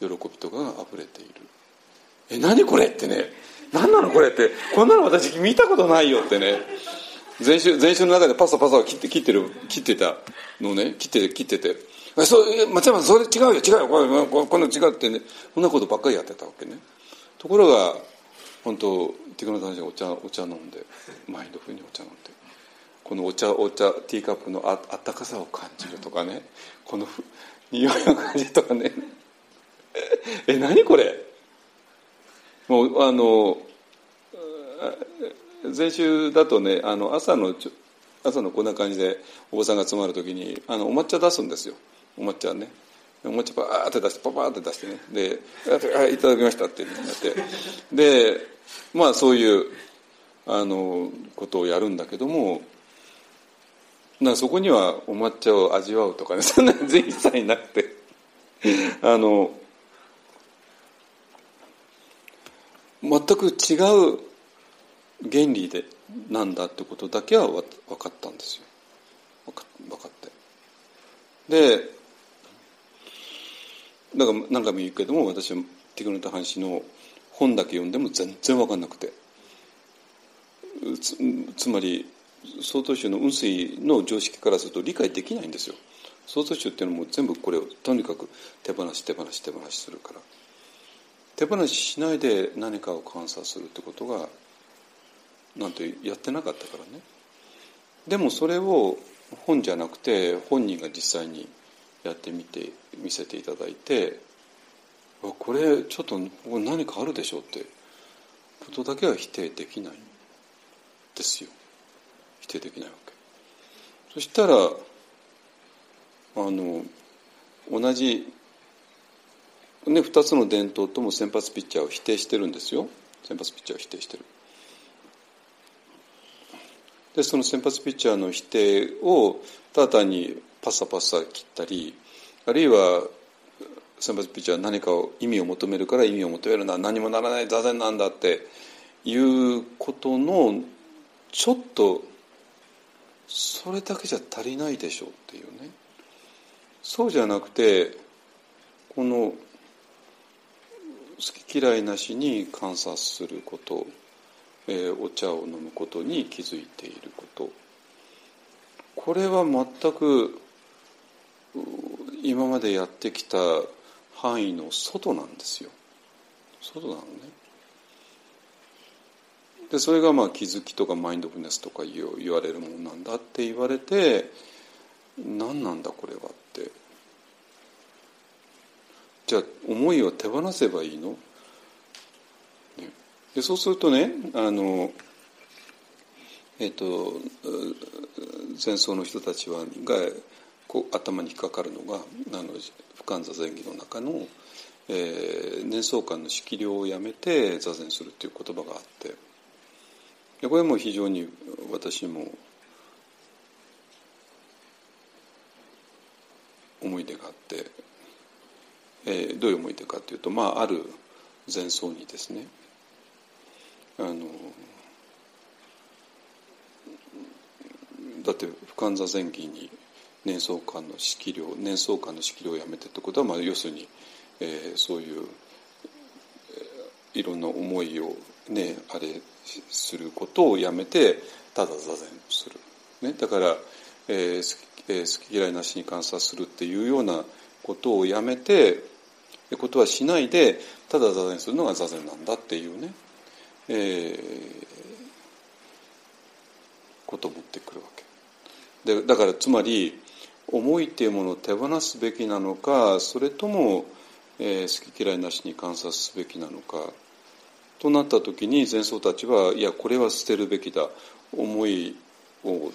喜びとかが溢れている。え何これってね何なのこれって。こんなの私見たことないよってね。禅宗禅宗の中でパサパサ切って切ってる切ってたのをね。切って切ってて「そう松山それ違うよ。違うよ。これここの違う」ってね。そんなことばっかりやってたわけね。ところが本当ティクノ男子がお茶お茶飲んでマインドフルにお茶飲んでこのお茶お茶ティーカップのああったかさを感じるとかね。この匂いの感じるとかね。え何これ？もうあの前週だとねあの朝の朝のこんな感じでおばさんが集まる時にあのお抹茶出すんですよ。お抹茶ね。お抹茶パーって出してパパーって出してね。で「あいただきました」ってなって。でまあそういうあのことをやるんだけどもなそこにはお抹茶を味わうとかねそんなの一切なくて。あの全く違う原理でなんだってことだけは分かったんですよ。分か分かって。でだから何回も言うけども私はティクノタ・ハン氏の本だけ読んでも全然分かんなくて。つつまり曹洞宗の雲水の常識からすると理解できないんですよ。曹洞宗っていうのも全部これをとにかく手放し手放し手放しするから。手放ししないで何かを観察するってことがなんてやってなかったからね。でもそれを本じゃなくて本人が実際にやってみて見せていただいてこれちょっと何かあるでしょうってことだけは否定できないんですよ。否定できないわけ。そしたらあの同じね、2つの伝統とも先発ピッチャーを否定してるんですよ。先発ピッチャーを否定してる。でその先発ピッチャーの否定をただ単にパッサパッサ切ったりあるいは先発ピッチャーは何かを意味を求めるから意味を求めるのは何もならない座禅なんだっていうことのちょっとそれだけじゃ足りないでしょうっていうね。そうじゃなくてこの好き嫌いなしに観察すること、えー、お茶を飲むことに気づいていること。これは全く今までやってきた範囲の外なんですよ。外なのね。でそれがまあ気づきとかマインドフルネスとか言われるものなんだって言われて何なんだこれはってじゃあ思いを手放せばいいの、ね、でそうするとねあのえっ、ー、と戦争の人たちはがこう頭に引っかかるのがあの不完座前儀の中の、えー、年相間の色量をやめて座禅するっていう言葉があって。でこれも非常に私も思い出があって。えー、どういう思い出かというと、まあ、ある前奏にですねあのだって不完座前儀に年相間の式量年相間の式量をやめてってことは、まあ、要するに、えー、そういう、えー、いろんな思いをねあれすることをやめてただ座禅する、ね、だから、えー好きえー、好き嫌いなしに観察するっていうようなことをやめてことはしないでただ座禅するのが座禅なんだっていうね、えー、ことを持ってくるわけ。でだからつまり思いっていうものを手放すべきなのかそれとも、えー、好き嫌いなしに観察すべきなのかとなった時に前奏たちはいやこれは捨てるべきだ。思いを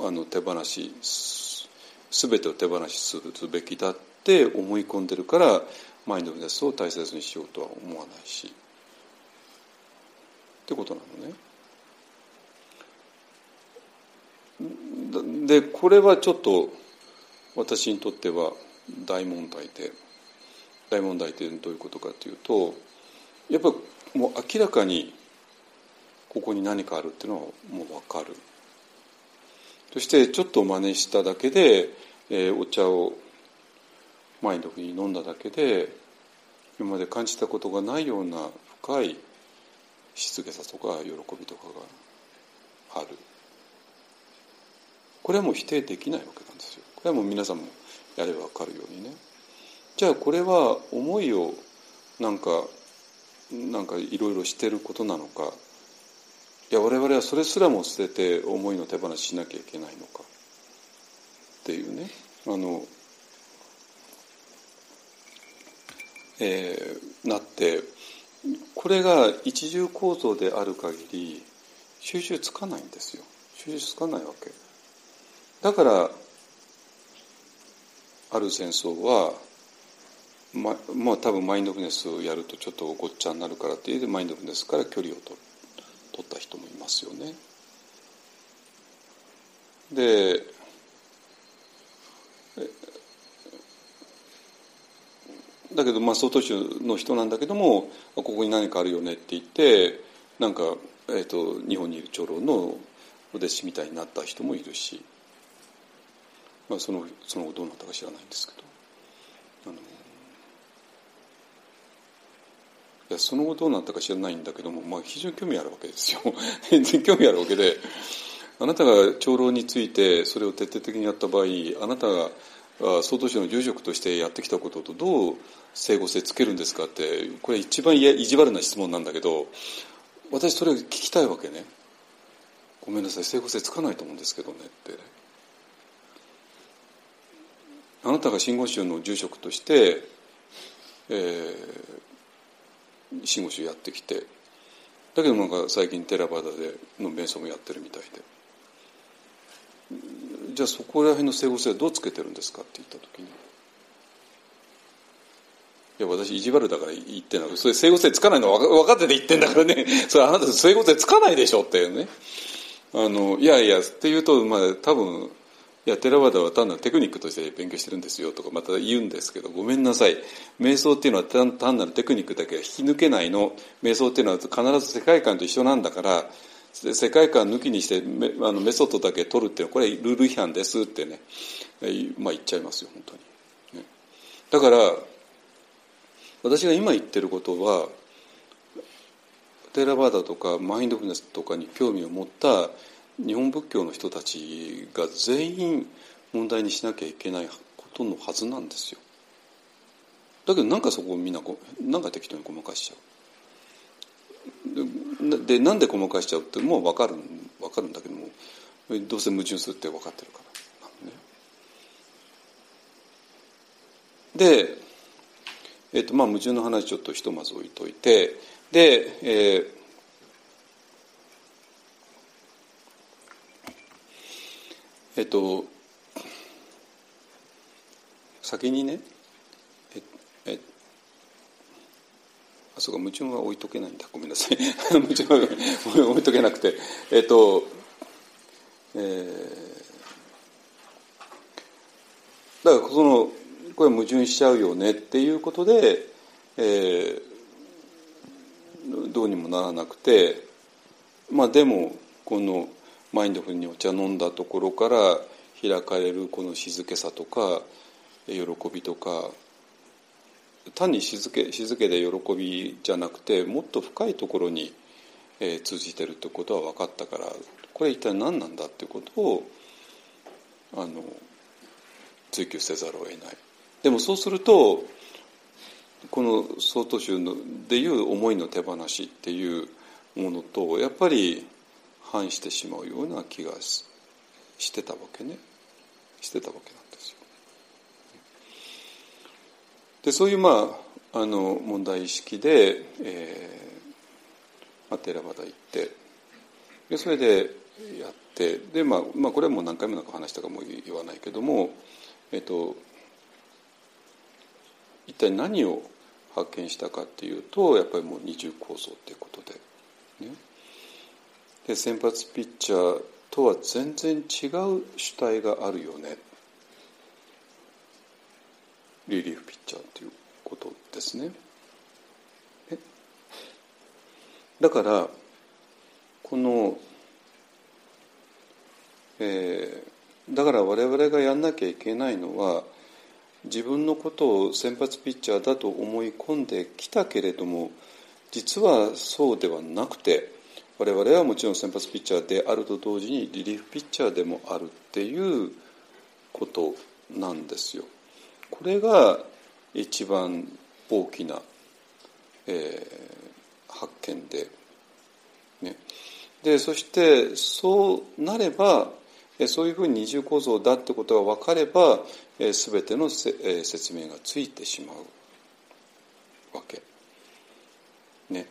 あの手放しす全てを手放しするべきだって思い込んでるからマインドフルネスを大切にしようとは思わないしってことなのね。でこれはちょっと私にとっては大問題で大問題ってどういうことかというとやっぱもう明らかにここに何かあるっていうのはもう分かる。そしてちょっと真似しただけで、えー、お茶をマインドフルに飲んだだけで今まで感じたことがないような深い静けさとか喜びとかがある。これはもう否定できないわけなんですよ。これはもう皆さんもやれば分かるようにね。じゃあこれは思いをなんかなんかいろいろしてることなのか。いや我々はそれすらも捨てて思いの手放ししなきゃいけないのか。っていうね。あの、えー、なってこれが一重構造である限り収集つかないんですよ収集つかないわけだからある戦争はままあ多分マインドフネスをやるとちょっとごっちゃになるからっていうでマインドフネスから距離を取取った人もいますよね。でだけどまあ総統州の人なんだけどもここに何かあるよねって言ってなんか、えーと、日本にいる長老のお弟子みたいになった人もいるし、まあ、そのその後どうなったか知らないんですけど。あのいやその後どうなったか知らないんだけども、まあ、非常に興味あるわけですよ。全然興味あるわけであなたが長老についてそれを徹底的にやった場合あなたが総統省の住職としてやってきたこととどう整合性つけるんですかってこれ一番意地悪な質問なんだけど私それ聞きたいわけね。ごめんなさい整合性つかないと思うんですけどねって。あなたが真言宗の住職として、えー、真言宗やってきてだけどなんか最近テラバダでの瞑想もやってるみたいで。じゃあそこら辺の整合性はどうつけてるんですかって言った時に。いや私意地悪だから言ってんだそれ整合性つかないの分かってて言ってんだからね。それあなた整合性つかないでしょっていうね。あのいやいやって言うとまあ多分いやテラワダは単なるテクニックとして勉強してるんですよとかまた言うんですけどごめんなさい。瞑想っていうのは単なるテクニックだけは引き抜けないの。瞑想っていうのは必ず世界観と一緒なんだから世界観抜きにしてメあのメソッドだけ取るっていうのはこれルール違反ですってね、まあ、言っちゃいますよ本当に、ね、だから私が今言ってることはテラバーダとかマインドフルネスとかに興味を持った日本仏教の人たちが全員問題にしなきゃいけないことのはずなんですよ。だけどなんかそこをみんななんか適当にごまかしちゃう。でなんでごまかしちゃうってもう分かる分かるんだけどもどうせ矛盾するって分かってるから、ね、で、えっとまあ、矛盾の話ちょっとひとまず置いといてで、えーえっと先にねええあそうか矛盾は置いとけないんだ。ごめんなさい。矛盾は置いとけなくて。えっとえー、だからそのこれ矛盾しちゃうよね。っていうことで、えー、どうにもならなくて。まあでもこのマインドフルにお茶飲んだところから開かれるこの静けさとか喜びとか単に静け静けで喜びじゃなくてもっと深いところに、えー、通じてるってことは分かったからこれ一体何なんだっていうことをあの追求せざるを得ない。でもそうするとこの曹洞宗でいう思いの手放しっていうものとやっぱり反してしまうような気がしてたわけねしてたわけなんで。そういうまああの問題意識で、えーまあ、テラバダ行ってでそれでやってで、まあまあ、これはもう何回もなんか話したかも言わないけども、えっと、一体何を発見したかっていうとやっぱりもう二重構造っていうことで。ねで先発ピッチャーとは全然違う主体があるよねリリーフピッチャーということですね。だからこの、えー、だから我々がやんなきゃいけないのは自分のことを先発ピッチャーだと思い込んできたけれども実はそうではなくて我々はもちろん先発ピッチャーであると同時にリリーフピッチャーでもあるっていうことなんですよ。これが一番大きな、えー、発見で,、ね、でそしてそうなればそういうふうに二重構造だってことが分かれば全ての説明がついてしまうわけ。ね。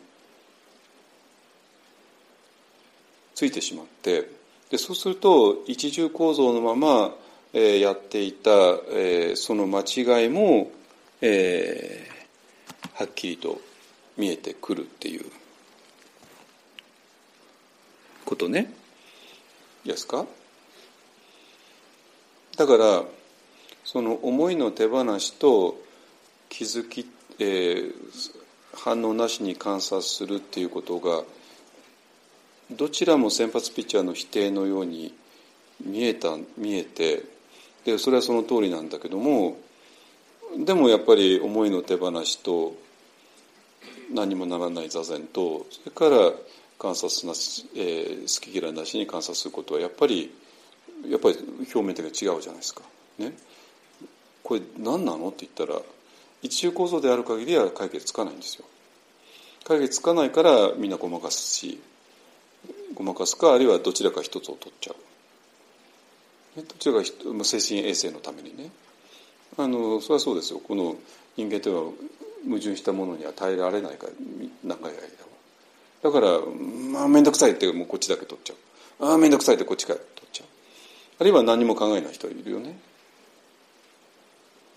ついてしまってでそうすると一重構造のまま、え、やっていた、え、その間違いも、え、はっきりと見えてくるっていうことね。ですか？だからその思いの手放しと気づき、えー、反応なしに観察するっていうことがどちらも先発ピッチャーの否定のように見えた見えてでそれはその通りなんだけどもでもやっぱり思いの手放しと何もならない座禅とそれから観察なし、えー、好き嫌いなしに観察することはやっぱりやっぱり表面的に違うじゃないですか。ね、これ何なのって言ったら一重構造である限りは解決つかないんですよ。解決つかないからみんなごまかすしごまかすかあるいはどちらか一つを取っちゃう。どちらか精神衛生のためにね。あのそれはそうですよ。この人間というのは矛盾したものには耐えられないから長い間だからまあ面倒くさいってもうこっちだけ取っちゃう。ああ面倒くさいってこっちから取っちゃう。あるいは何も考えない人いるよね。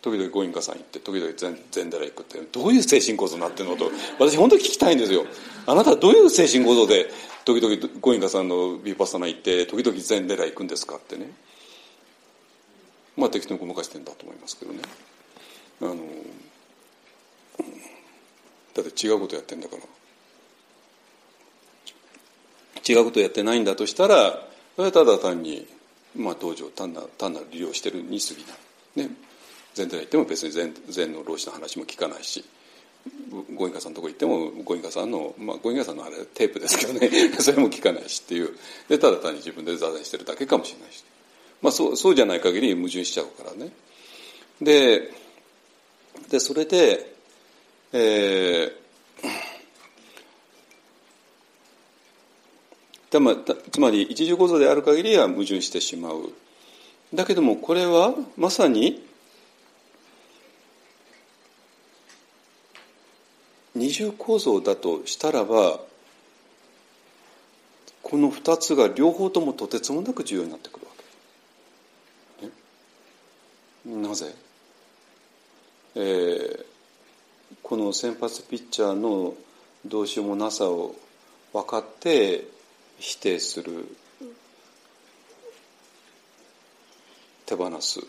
時々ご隠家さん行って時々禅寺行くってどういう精神構造になってるのと私本当に聞きたいんですよ。あなたどういう精神構造で時々ご隠家さんのビーパッサナ行って時々禅寺行くんですかってね。まあ適当にごまかしてんだと思いますけどね。あのだって違うことやってんだから。違うことやってないんだとしたらそれはただ単にまあ道場単な単なる利用してるに過ぎない。ね。禅寺行っても別に禅禅の老子の話も聞かないしご隠家さんのとこ行ってもご隠家さんの、まあ、ご隠家さんのあれテープですけどね。それも聞かないしっていう。でただ単に自分で座禅してるだけかもしれないし、まあ、そうそうじゃない限り矛盾しちゃうからねででそれで、えー、まつまり一重構造である限りは矛盾してしまうだけどもこれはまさに二重構造だとしたらばこの2つが両方ともとてつもなく重要になってくる。なぜ、えー、この先発ピッチャーのどうしようもなさを分かって否定する手放す。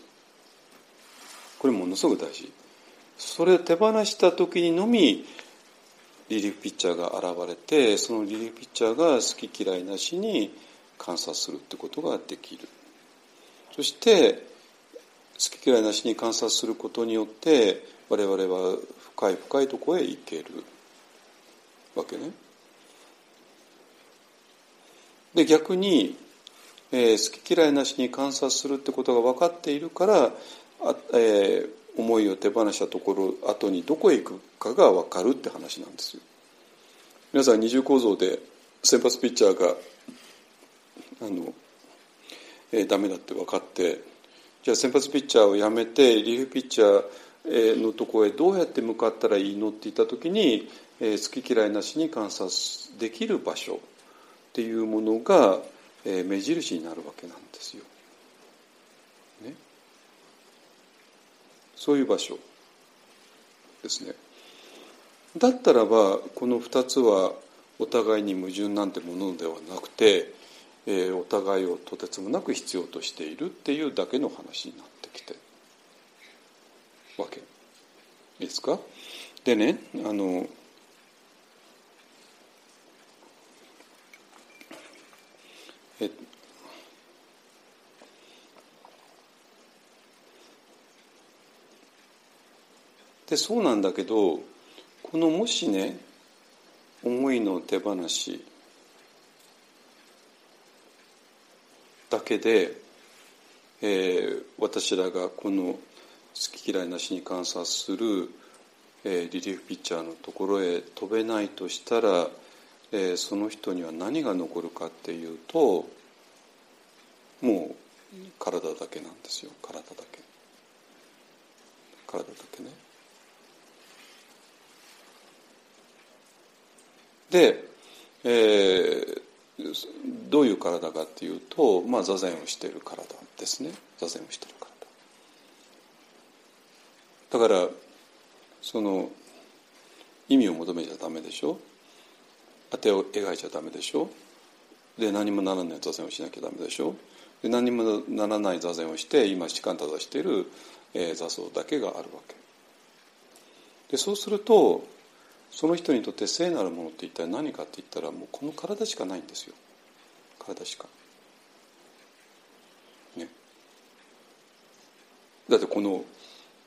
これものすごく大事。それを手放した時にのみリリーフピッチャーが現れてそのリリーフピッチャーが好き嫌いなしに観察するってことができる。そして好き嫌いなしに観察することによって我々は深い深いとこへ行けるわけね。で逆に、えー、好き嫌いなしに観察するってことが分かっているからあ、えー、思いを手放したところ後にどこへ行くかが分かるって話なんですよ。皆さん二重構造で先発ピッチャーがあの、えー、ダメだって分かってじゃあ先発ピッチャーをやめてリーフピッチャーのとこへどうやって向かったらいいのって言った時に、えー、好き嫌いなしに観察できる場所っていうものが、えー、目印になるわけなんですよ。ね。そういう場所ですね。だったらばこの2つはお互いに矛盾なんてものではなくて、えー、お互いをとてつもなく必要としているっていうだけの話になってきてわけですか？でねあのえでそうなんだけどこのもしね思いの手放しだけで、えー、私らがこの好き嫌いなしに観察する、えー、リリーフピッチャーのところへ飛べないとしたら、えー、その人には何が残るかっていうともう体だけなんですよ。体だけ。体だけね。で、えー、どういう体かっていうと、まあ、座禅をしている体ですね。座禅をしている体。だからその意味を求めちゃダメでしょ？当てを描いちゃダメでしょ？で何もならない座禅をしなきゃダメでしょ？で何もならない座禅をして今士官正している、えー、座奏だけがあるわけ。でそうするとその人にとって聖なるものって一体何かって言ったらもうこの体しかないんですよ。体しか。ね、だってこの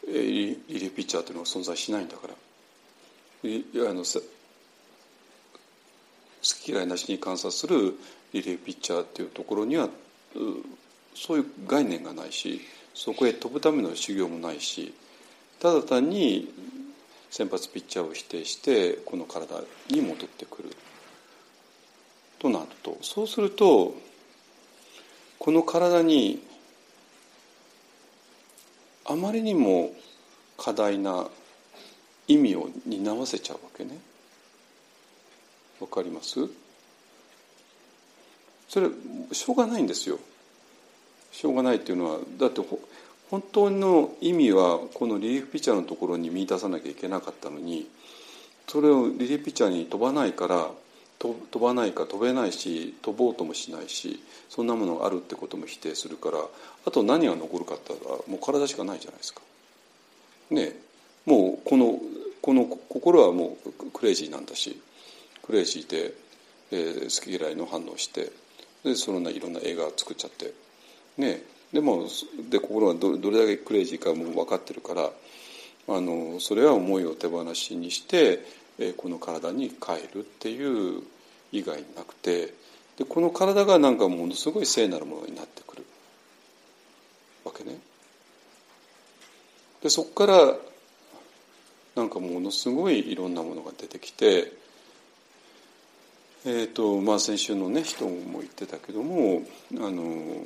リリーピッチャーというのは存在しないんだから。あの好き嫌いなしに観察するリレーピッチャーっていうところにはそういう概念がないしそこへ飛ぶための修行もないしただ単に先発ピッチャーを否定してこの体に戻ってくるとなるとそうするとこの体にあまりにも過大な意味を担わせちゃうわけね。わかります？それしょうがないんですよ。しょうがないっていうのはだって本当の意味はこのリリーフピッチャーのところに見出さなきゃいけなかったのにそれをリリーフピッチャーに飛ばないから飛ばないか飛べないし飛ぼうともしないしそんなものがあるってことも否定するからあと何が残るかって言ったらもう体しかないじゃないですか。ねもうこのこの心はもうクレイジーなんだしクレイジーで、えー、好き嫌いの反応してでそのないろんな映画作っちゃって。ねでもで心がどどれだけクレイジーかもう分かってるからあのそれは思いを手放しにして、え、この体に帰るっていう以外になくてでこの体がなんかものすごい聖なるものになってくるわけね。でそこからなんかものすごいいろんなものが出てきて、えーとまあ、先週のね人も言ってたけどもあの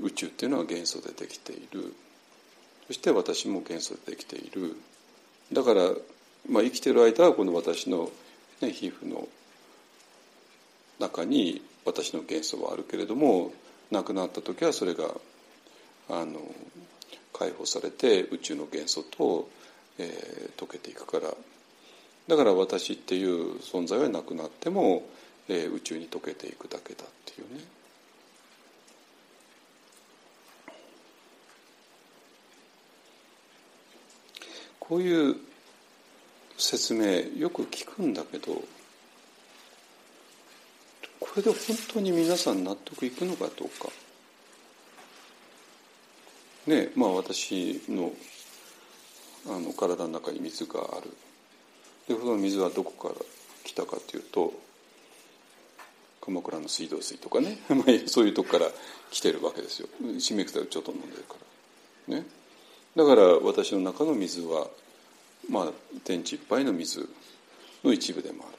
宇宙っていうのは元素でできている。そして私も元素でできている。だから、まあ、生きてる間はこの私の、ね、皮膚の中に私の元素はあるけれども亡くなった時はそれがあの解放されて宇宙の元素と、えー、溶けていくから。だから私っていう存在はなくなっても、えー、宇宙に溶けていくだけだっていうね。こういう説明よく聞くんだけどこれで本当に皆さん納得いくのかどうか。ねまあ私のあの体の中に水がある。でその水はどこから来たかというと鎌倉の水道水とかね。そういうとこから来てるわけですよ。締めくをちょっと飲んでるから。ね。だから私の中の水はまあ天地いっぱいの水の一部でもある。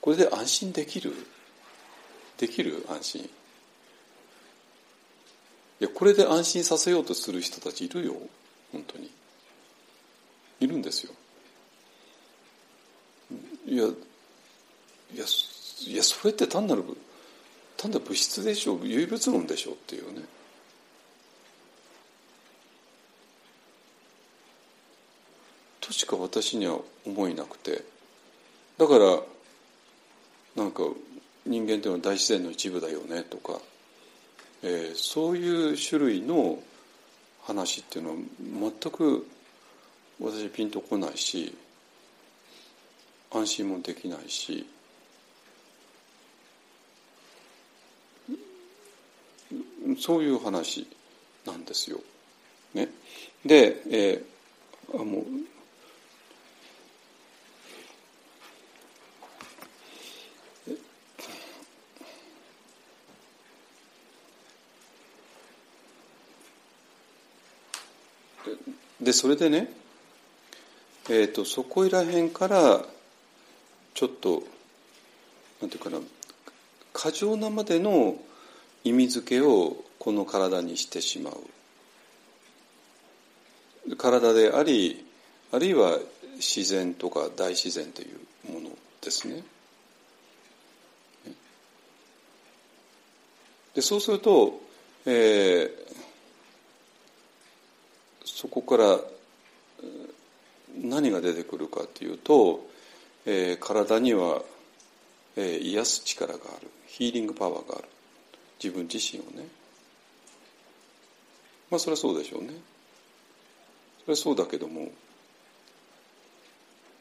これで安心できる？できる？安心。いやこれで安心させようとする人たちいるよ。本当に。いるんですよ。いやいやいやそれって単なる単なる物質でしょう。唯物論でしょうっていうね。としか私には思えなくて。だからなんか人間というのは大自然の一部だよねとか。えー、そういう種類の話っていうのは全く私ピンとこないし安心もできないし。そういう話なんですよ。ね、で、えー、あもうでそれでね、えーと、そこいらへんからちょっとなんていうかな過剰なまでの意味付けをこの体にしてしまう体でありあるいは自然とか大自然というものですね。でそうすると、えー、そこから何が出てくるかというと、えー、体には、えー、癒す力があるヒーリングパワーがある自分自身をねまあそれはそうでしょうねそれはそうだけども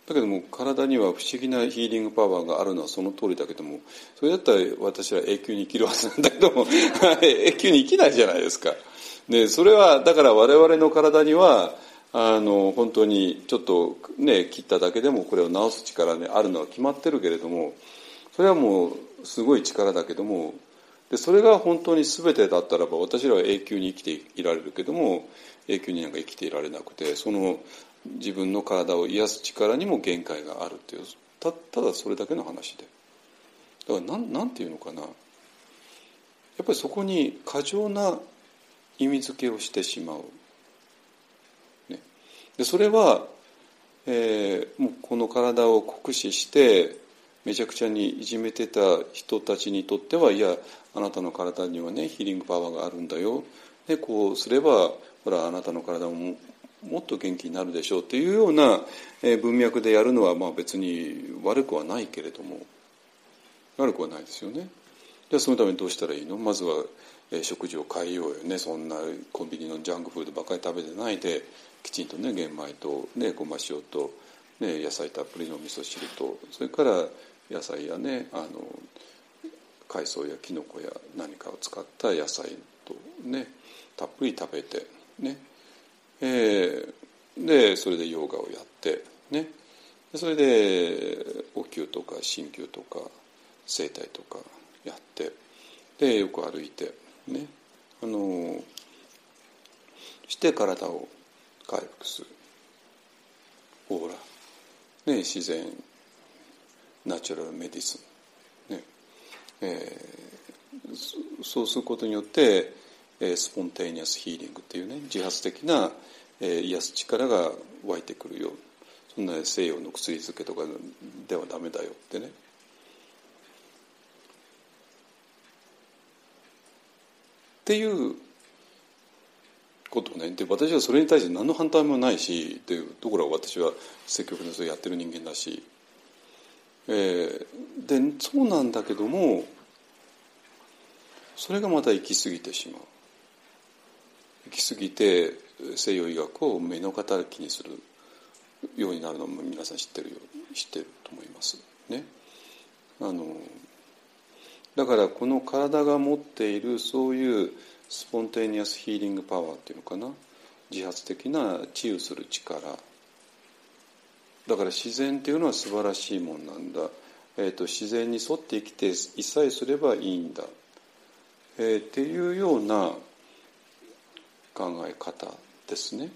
だけども体には不思議なヒーリングパワーがあるのはその通りだけどもそれだったら私は永久に生きるはずなんだけども 永久に生きないじゃないですか。でそれはだから我々の体にはあの本当にちょっとね切っただけでもこれを治す力ねあるのは決まってるけれどもそれはもうすごい力だけどもでそれが本当に全てだったらば私らは永久に生きていられるけども永久になんか生きていられなくてその自分の体を癒す力にも限界があるっていうたただそれだけの話で。だからなんなんていうのかな。やっぱりそこに過剰な意味付けをしてしまう、ね、でそれは、えー、もうこの体を酷使してめちゃくちゃにいじめてた人たちにとってはいやあなたの体にはねヒーリングパワーがあるんだよ。でこうすればほらあなたの体ももっと元気になるでしょうっていうような文脈でやるのはまあ別に悪くはないけれども。悪くはないですよね。じゃあそのためにどうしたらいいの？まずは食事を変えようよね。そんなコンビニのジャンクフードばっかり食べてないできちんとね玄米と、ね、ごま塩と、ね、野菜たっぷりの味噌汁とそれから野菜やねあの海藻やきのこや何かを使った野菜とねたっぷり食べてね。えー、でそれでヨガをやってね。それでお灸とか鍼灸とか整体とかやってでよく歩いてね。あのして体を回復する。オーラ、ね、自然。ナチュラルメディスン、ね。えー、そうすることによってえスポンテイニアスヒーリングっていうね自発的なえ癒す力が湧いてくるよ。そんな西洋の薬漬けとかではダメだよってね。っていうことね。で私はそれに対して何の反対もないしっていうところは私は積極的にやってる人間だし、えー、でそうなんだけどもそれがまた行き過ぎてしまう。行き過ぎて西洋医学を目の敵にするようになるのも皆さん知ってるよ知ってると思いますね。あのだからこの体が持っているそういうスポンテニアスヒーリングパワーっていうのかな？自発的な治癒する力。だから自然っていうのは素晴らしいもんなんだ、えーと、自然に沿って生きて一切すればいいんだ、えー、っていうような考え方ですね。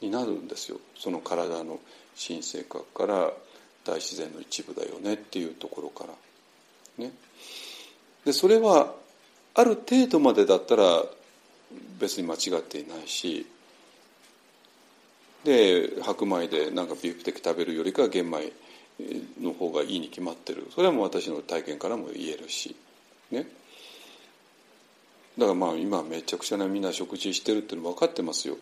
になるんですよ。その体の神聖格から大自然の一部だよねっていうところから。ね、でそれはある程度までだったら別に間違っていないしで白米でなんかビーフテキ食べるよりか玄米の方がいいに決まってる。それはもう私の体験からも言えるしね。だからまあ今めちゃくちゃなみんな食事してるっていうの分かってますよ。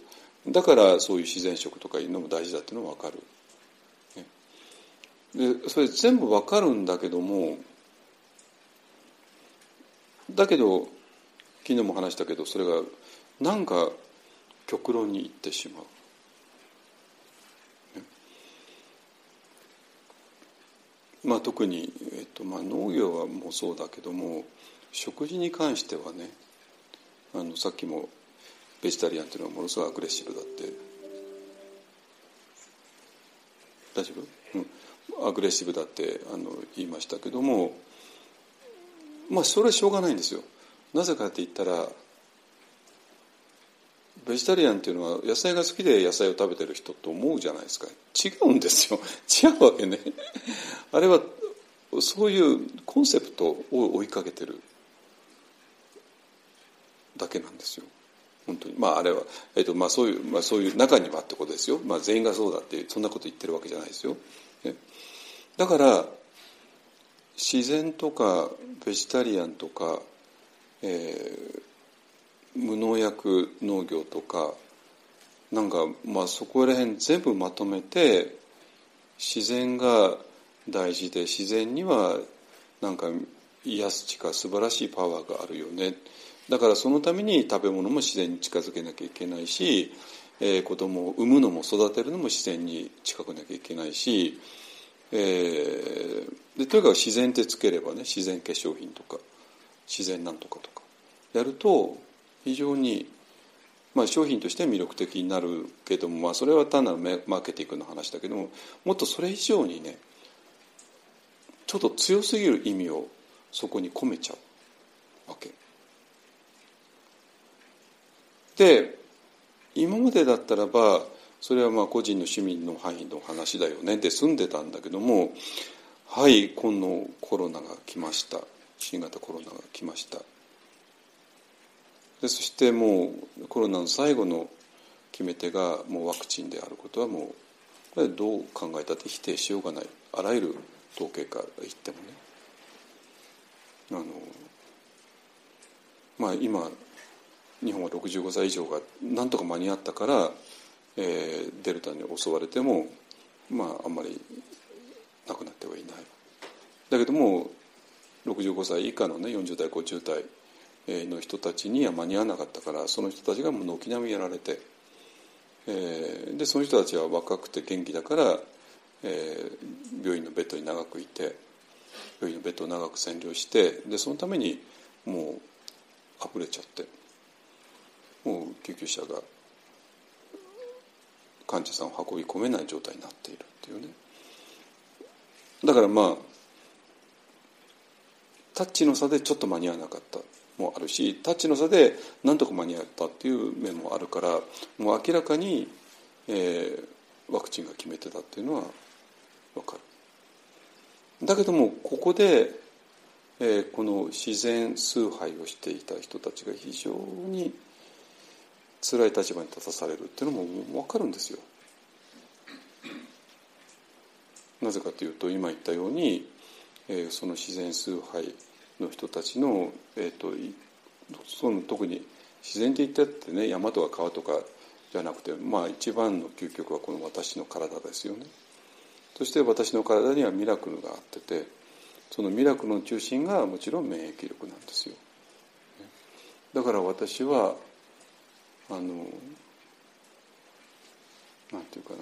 だからそういう自然食とかいうのも大事だっていうのは分かる、ね。でそれ全部分かるんだけどもだけど昨日も話したけどそれがなんか極論にいってしまう。まあ、特に、えっとまあ、農業はもうそうだけども食事に関してはねあのさっきもベジタリアンっていうのはものすごいアグレッシブだって。大丈夫、うん、アグレッシブだってあの言いましたけどもまあそれはしょうがないんですよ。なぜかって言ったらベジタリアンっていうのは野菜が好きで野菜を食べてる人と思うじゃないですか。違うんですよ。違うわけね。あれはそういうコンセプトを追いかけてる。だけなんですよ。本当に。まああれは、えーとまあ、そういう、まあ、そういう中にはってことですよ、まあ、全員がそうだってそんなこと言ってるわけじゃないですよ、ね、だから自然とかベジタリアンとか、えー、無農薬農業とかなんかまあそこら辺全部まとめて自然が大事で自然にはなんか癒す力素晴らしいパワーがあるよね。だからそのために食べ物も自然に近づけなきゃいけないし、えー、子供を産むのも育てるのも自然に近くなきゃいけないし、えー、でとにかく自然ってつければね自然化粧品とか自然なんとかとかやると非常に、まあ、商品として魅力的になるけども、まあ、それは単なるマーケティングの話だけどももっとそれ以上にねちょっと強すぎる意味をそこに込めちゃうわけ。で今までだったらばそれはまあ個人の市民の範囲の話だよね。で済んでたんだけどもはい今度コロナが来ました。新型コロナが来ました。でそしてもうコロナの最後の決め手がもうワクチンであることはもうこれどう考えたって否定しようがない。あらゆる統計から言ってもね。あのまあ今日本は65歳以上がなんとか間に合ったから、えー、デルタに襲われてもまああんまり亡くなってはいない。だけども65歳以下のね40代50代の人たちには間に合わなかったからその人たちがもう軒並みやられて、えー、でその人たちは若くて元気だから、えー、病院のベッドに長くいて病院のベッドを長く占領してでそのためにもう溢れちゃってもう救急車が患者さんを運び込めない状態になっているっていうねだからまあタッチの差でちょっと間に合わなかったもあるしタッチの差でなんとか間に合ったっていう面もあるからもう明らかに、えー、ワクチンが決めてたっていうのは分かる。だけどもここで、えー、この自然崇拝をしていた人たちが非常に辛い立場に立たされるっていうのも分かるんですよ。なぜかというと今言ったように、えー、その自然崇拝の人たちの、えーと、その特に自然って言ったってね山とか川とかじゃなくてまあ一番の究極はこの私の体ですよね。そして私の体にはミラクルがあっててそのミラクルの中心がもちろん免疫力なんですよ。だから私はあのなんていうかな。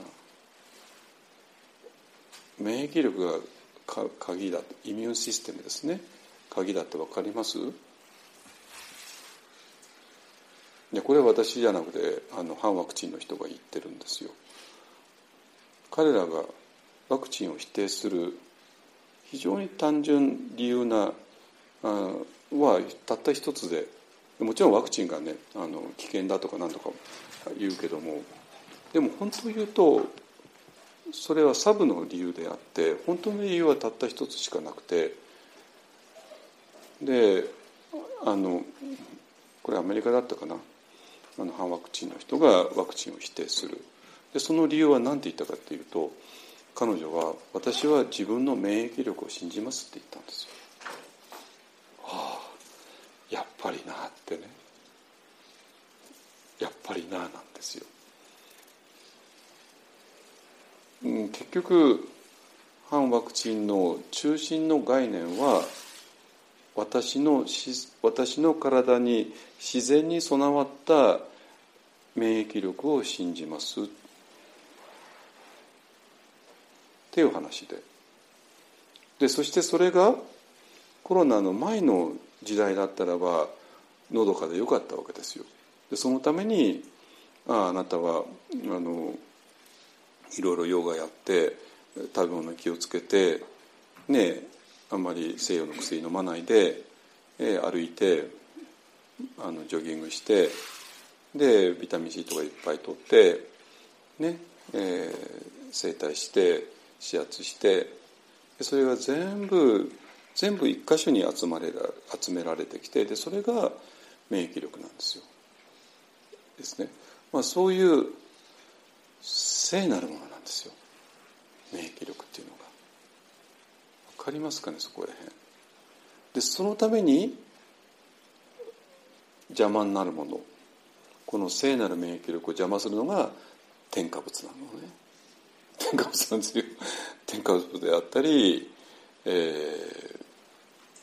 免疫力がか鍵だイミューンシステムですね。鍵だって分かります？でこれは私じゃなくてあの反ワクチンの人が言ってるんですよ。彼らがワクチンを否定する非常に単純理由なあはたった一つでもちろんワクチンがねあの危険だとか何とか言うけどもでも本当言うとそれはサブの理由であって本当の理由はたった一つしかなくてであのこれアメリカだったかなあの反ワクチンの人がワクチンを否定するでその理由は何て言ったかっていうと彼女は「私は自分の免疫力を信じます」って言ったんですよ。やっぱりなってね。やっぱりななんですよ。うん、結局反ワクチンの中心の概念は私の私の体に自然に備わった免疫力を信じます。っていう話で。でそしてそれがコロナの前の時代だったらばのどかでよかったわけですよ。でそのためにあああなたはあのいろいろヨガやって食べ物気をつけてねあんまり西洋の薬飲まないで、え歩いてあのジョギングして、でビタミン C とかいっぱい取ってね、えー、整体して指圧してそれが全部全部一箇所に集まれ集められてきてでそれが免疫力なんですよ。ですね。まあ、そういう聖なるものなんですよ免疫力っていうのが。分かりますかねそこら辺。でそのために邪魔になるものこの聖なる免疫力を邪魔するのが添加物なのね。添加物なんですよ。添加物であったり、えー、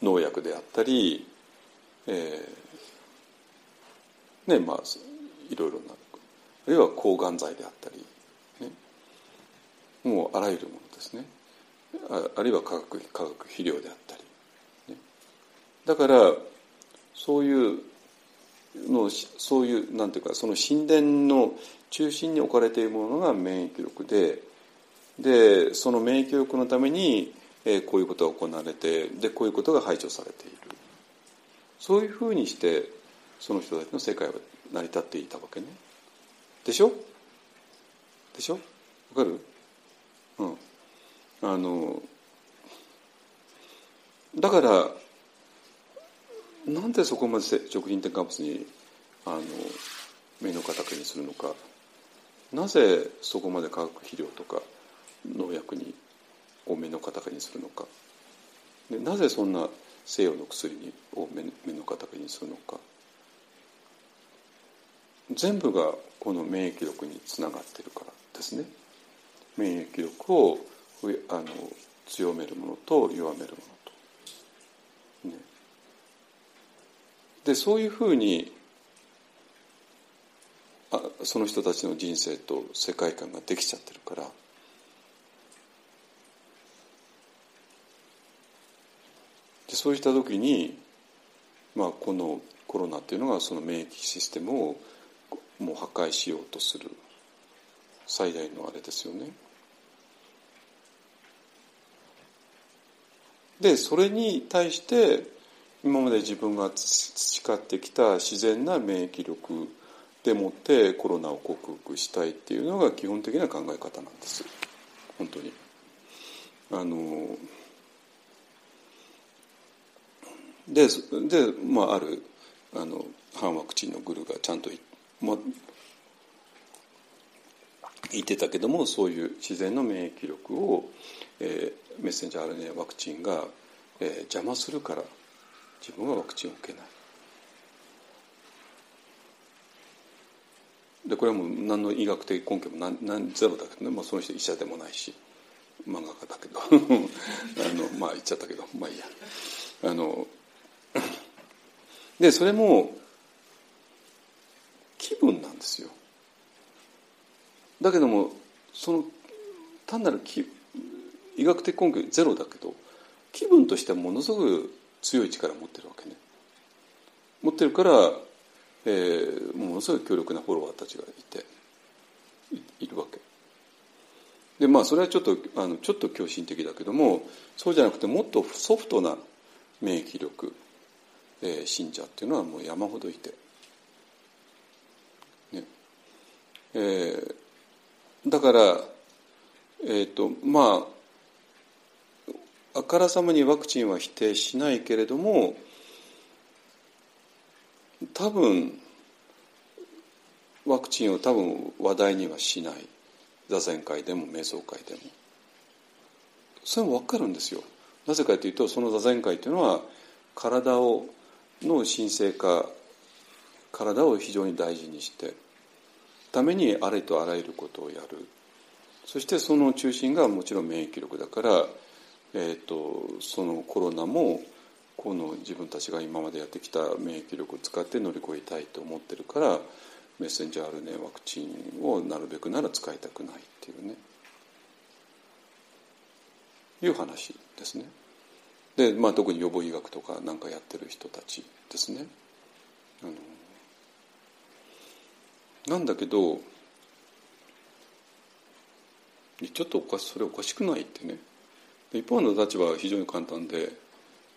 農薬であったり、えー、ねまあいろいろなあるいは抗がん剤であったり、ね、もうあらゆるものですね。ああるいは化学化学肥料であったり、ね、だからそういうのそういうなんていうかその神殿の中心に置かれているものが免疫力ででその免疫力のために、えー、こういうことが行われてでこういうことが排除されている。そういうふうにしてその人たちの世界は成り立っていたわけね。でしょ？でしょ？わかる？うん。あのだからなんでそこまで食品添加物にあの目の敵にするのか。なぜそこまで化学肥料とか農薬にを目の敵にするのか。でなぜそんな西洋の薬を目目の敵にするのか。全部がこの免疫力につながっているからですね。免疫力をあの強めるものと弱めるものと。ね、でそういうふうにあその人たちの人生と世界観ができちゃってるからでそうした時に、まあ、このコロナっていうのがその免疫システムをもう破壊しようとする最大のあれですよね。でそれに対して今まで自分が培ってきた自然な免疫力でもってコロナを克服したいっていうのが基本的な考え方なんです本当に。あのでで、まあ、あるあの反ワクチンのグルーがちゃんと、まあ、言ってたけどもそういう自然の免疫力を、えー、メッセンジャー RNA ワクチンが、えー、邪魔するから自分はワクチンを受けない。でこれはもう何の医学的根拠も何何ゼロだけどね、まあ、その人医者でもないし漫画家だけど。あのまあ言っちゃったけどまあいいや。あのでそれも気分なんですよ。だけどもその単なる医学的根拠ゼロだけど気分としてはものすごく強い力を持ってるわけね。持ってるから、えー、ものすごい強力なフォロワーたちがいているわけ。でまあそれはちょっとあのちょっと狂信的だけどもそうじゃなくてもっとソフトな免疫力え、信者っていうのはもう山ほどいて、ね。えー、だから、えーとまあ、あからさまにワクチンは否定しないけれども多分ワクチンを多分話題にはしない。座禅会でも瞑想会でも。それも分かるんですよ。なぜかというとその座禅会というのは体をの神聖化体を非常に大事にしてためにあれとあらゆることをやるそしてその中心がもちろん免疫力だから、えーと、そのコロナもこの自分たちが今までやってきた免疫力を使って乗り越えたいと思ってるからメッセンジャー RNA ワクチンをなるべくなら使いたくないっていうねいう話ですね。で、まあ、特に予防医学とかなんかやってる人たちですね。あのなんだけどちょっとおかしそれおかしくないってね。一方の立場は非常に簡単で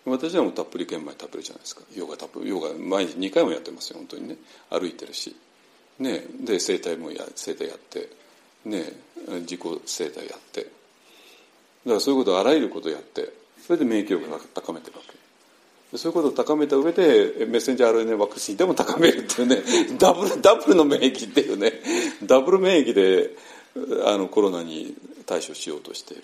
私はもうたっぷり玄米食べるじゃないですか。ヨガたっぷりヨガ毎日2回もやってますよ本当にね。歩いてるし。ね、で整体もや整体やって、ね、自己整体やって。だからそういうことあらゆることやって。それで免疫力を高めてるわけ。そういうことを高めた上でメッセンジャー RNA ワクチンでも高めるっていうね ダブルダブルの免疫っていうね ダブル免疫であのコロナに対処しようとしている。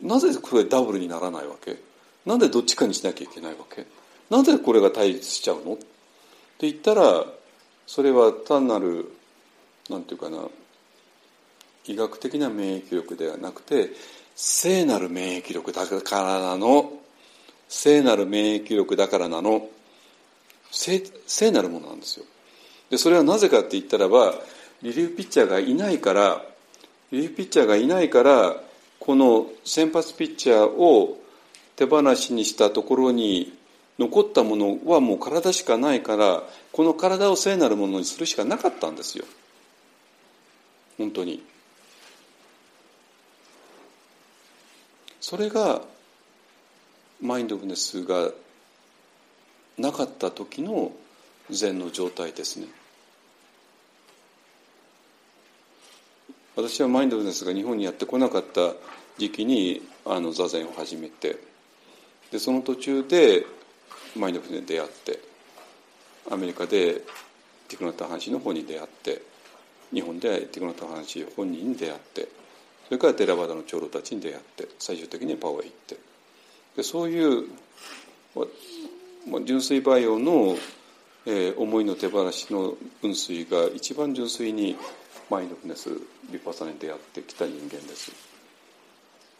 なぜこれダブルにならないわけ？なんでどっちかにしなきゃいけないわけ？なぜこれが対立しちゃうの？って言ったらそれは単なるなんていうかな医学的な免疫力ではなくて聖なる免疫力だからなの。聖なる免疫力だからなの。聖なるものなんですよ。でそれはなぜかって言ったらばリリーフピッチャーがいないからリリーフピッチャーがいないからこの先発ピッチャーを手放しにしたところに残ったものはもう体しかないからこの体を聖なるものにするしかなかったんですよ。本当に。それがマインドフネスがなかった時の禅の状態ですね。私はマインドフネスが日本にやってこなかった時期にあの座禅を始めてでその途中でマインドフネスに出会ってアメリカでティクナタ・ハンシの本に出会って日本でティクナタ・ハンシ本人に出会ってそれからテラバダの長老たちに出会って最終的にパワーへ行って。でそういうまあ純粋培養の、えー、思いの手放しの雲水が一番純粋にマインドフネスリパサに出会ってきた人間です。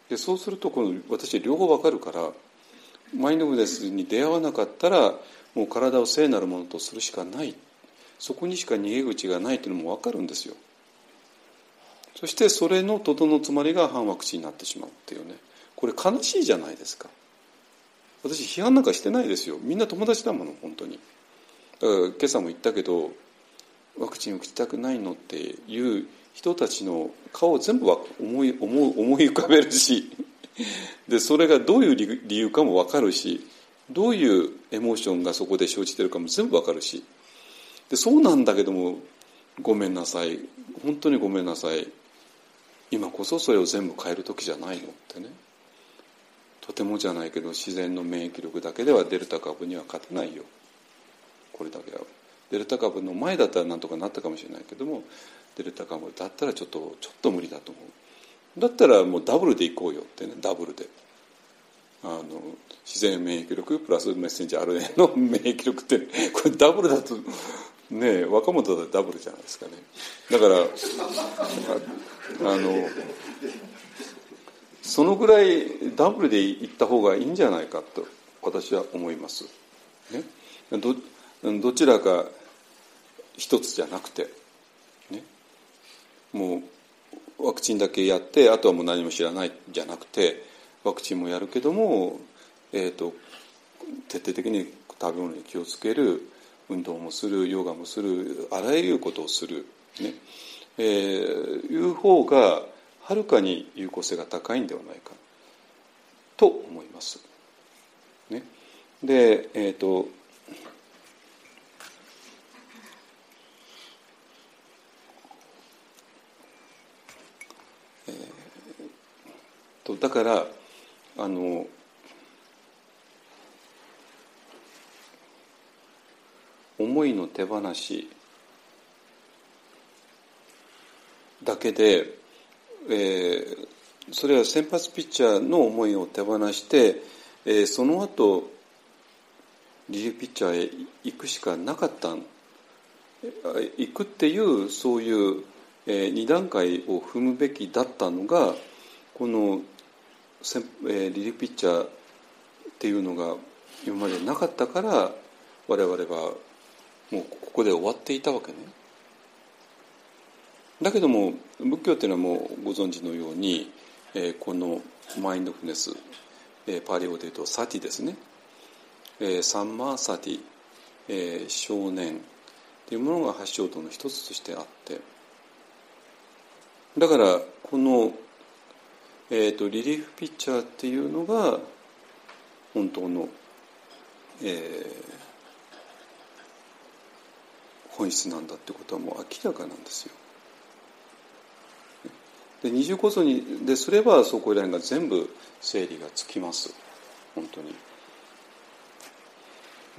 でそうするとこの私両方わかるからマインドフネスに出会わなかったらもう体を聖なるものとするしかない。そこにしか逃げ口がないというのも分かるんですよ。そしてそれのとどのつまりが反ワクチンになってしまうっていうね。これ悲しいじゃないですか。私批判なんかしてないですよ。みんな友達だもの本当に。だから今朝も言ったけどワクチンを打ちたくないのっていう人たちの顔を全部思い思思い浮かべるし。でそれがどういう理由かも分かるし。どういうエモーションがそこで生じてるかも全部分かるし。でそうなんだけどもごめんなさい。本当にごめんなさい。今こそそれを全部変える時じゃないのってね。とてもじゃないけど自然の免疫力だけではデルタ株には勝てないよ。これだけは。デルタ株の前だったらなんとかなったかもしれないけどもデルタ株だったらちょっとちょっと無理だと思う。だったらもうダブルでいこうよってねダブルで。あの自然免疫力プラスメッセンジャー RNA の免疫力ってこれダブルだとね若者だとダブルじゃないですかね。だからあのそのぐらいダブルでいった方がいいんじゃないかと私は思います。ね、どどちらか一つじゃなくて、ね、もうワクチンだけやってあとはもう何も知らないじゃなくてワクチンもやるけども、えーと、徹底的に食べ物に気をつける。運動もするヨガもするあらゆることをする、ね。えー、いう方がはるかに有効性が高いんではないか。と思います。ね、で、えーととだからあの思いの手放しだけで、えー、それは先発ピッチャーの思いを手放して、えー、その後リリーピッチャーへ行くしかなかった行くっていうそういう、えー、2段階を踏むべきだったのがこのえリリーピッチャーっていうのが今までなかったから我々はもうここで終わっていたわけね。だけども仏教っていうのはもうご存知のように、えー、このマインドフネス、えー、パーリ語で言うとサティですね、えー、サンマーサティ、えー、少年っていうものが発祥度の一つとしてあってだからこのえーと、リリーフピッチャーっていうのが本当の、えー、本質なんだってことはもう明らかなんですよ。で二重構造にですればそこら辺が全部整理がつきます本当に。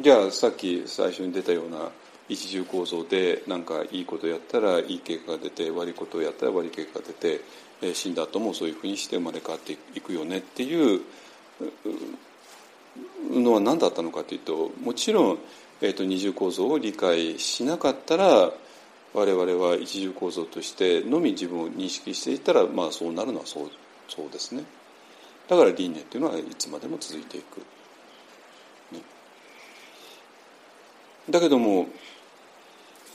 じゃあさっき最初に出たような一重構造で何かいいことやったらいい結果が出て悪いことをやったら悪い結果が出て、え死んだ後もそういうふうにして生まれ変わっていくよねっていうのは何だったのかというともちろん、えーと、二重構造を理解しなかったら我々は一重構造としてのみ自分を認識していたら、まあ、そうなるのはそうそうですねだから輪廻っていうのはいつまでも続いていく。ね、だけども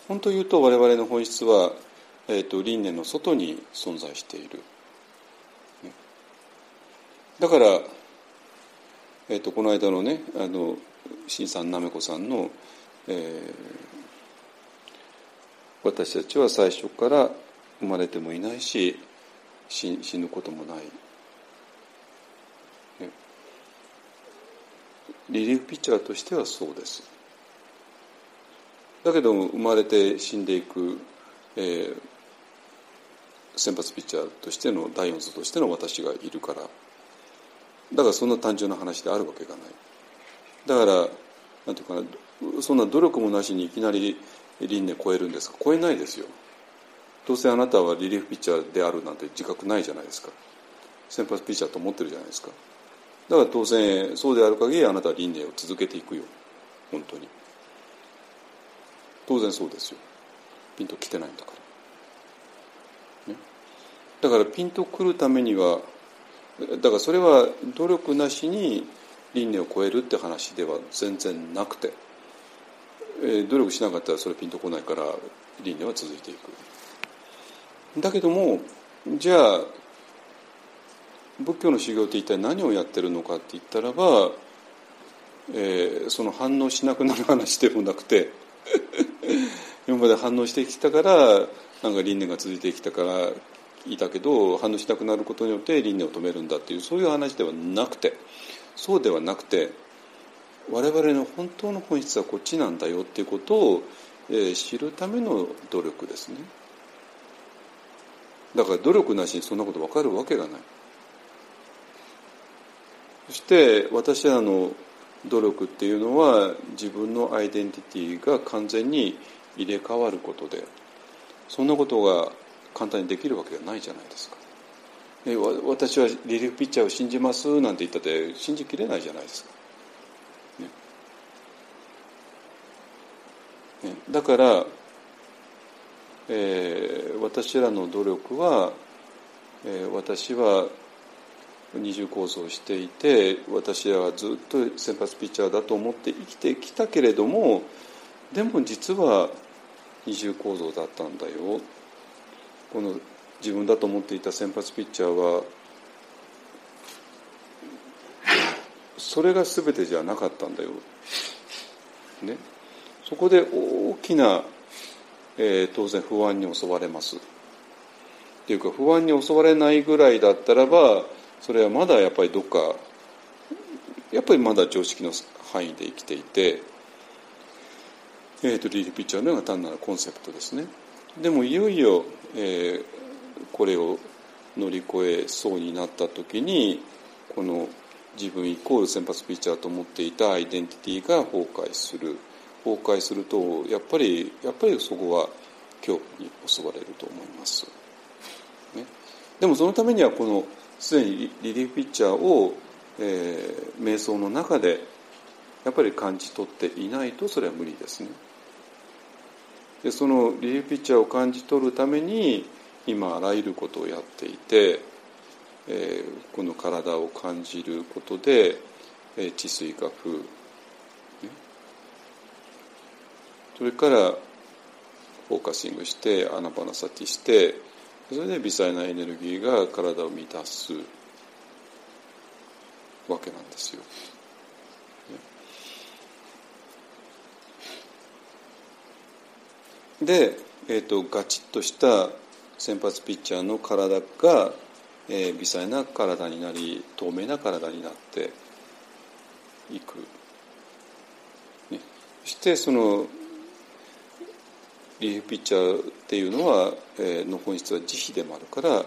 本当言うと我々の本質は、えーと、輪廻の外に存在している。ね、だから、えーと、この間のねあの新さんなめこさんの、えー私たちは最初から生まれてもいないし死ぬこともない、リリーフピッチャーとしてはそうです。だけど生まれて死んでいく、えー、先発ピッチャーとしての第四層としての私がいるから。だからそんな単純な話であるわけがない。だからなんていうかなそんな努力もなしにいきなり輪廻超えるんですか？超えないですよ。どうせあなたはリリーフピッチャーであるなんて自覚ないじゃないですか。先発ピッチャーと思ってるじゃないですか。だから当然そうである限りあなたは輪廻を続けていくよ。本当に。当然そうですよ。ピンと来てないんだから、ね、だからピンとくるためにはだからそれは努力なしに輪廻を超えるって話では全然なくてえ努力しなかったらそれピンとこないから輪廻は続いていく。だけどもじゃあ仏教の修行って一体何をやってるのかって言ったらば、えー、その反応しなくなる話でもなくて今まで反応してきたからなんか輪廻が続いてきたからいたけど反応しなくなることによって輪廻を止めるんだっていうそういう話ではなくてそうではなくて我々の本当の本質はこっちなんだよっていうことを、えー、知るための努力ですねだから努力なしにそんなこと分かるわけがないそして私らの努力っていうのは自分のアイデンティティが完全に入れ替わることでそんなことが簡単にできるわけがないじゃないですか。私はリリーフピッチャーを信じますなんて言ったって信じきれないじゃないですか。ねだから、えー、私らの努力は、えー、私は二重構造をしていて私らはずっと先発ピッチャーだと思って生きてきたけれどもでも実は二重構造だったんだよこの自分だと思っていた先発ピッチャーはそれが全てじゃなかったんだよ。ね、そこで大きな、えー、当然不安に襲われます。っていうか不安に襲われないぐらいだったらばそれはまだやっぱりどっかやっぱりまだ常識の範囲で生きていて、えーと、リリーピッチャーのような単なるコンセプトですね。でもいよいよ、えー、これを乗り越えそうになった時にこの自分イコール先発ピッチャーと思っていたアイデンティティが崩壊する崩壊するとやっぱりやっぱりそこは恐怖に襲われると思います。ね、でもそのためにはこのすでにリリーフピッチャーを、えー、瞑想の中でやっぱり感じ取っていないとそれは無理ですね。でそのリリーフピッチャーを感じ取るために今あらゆることをやっていて、えー、この体を感じることで、えー、治水が風それからフォーカシングしてアナパナサティしてそれで微細なエネルギーが体を満たすわけなんですよ。で、えーと、ガチッとした先発ピッチャーの体が、えー、微細な体になり透明な体になっていく。ね、そしてそのリーフピッチャーっていうのは、えー、の本質は慈悲でもあるから、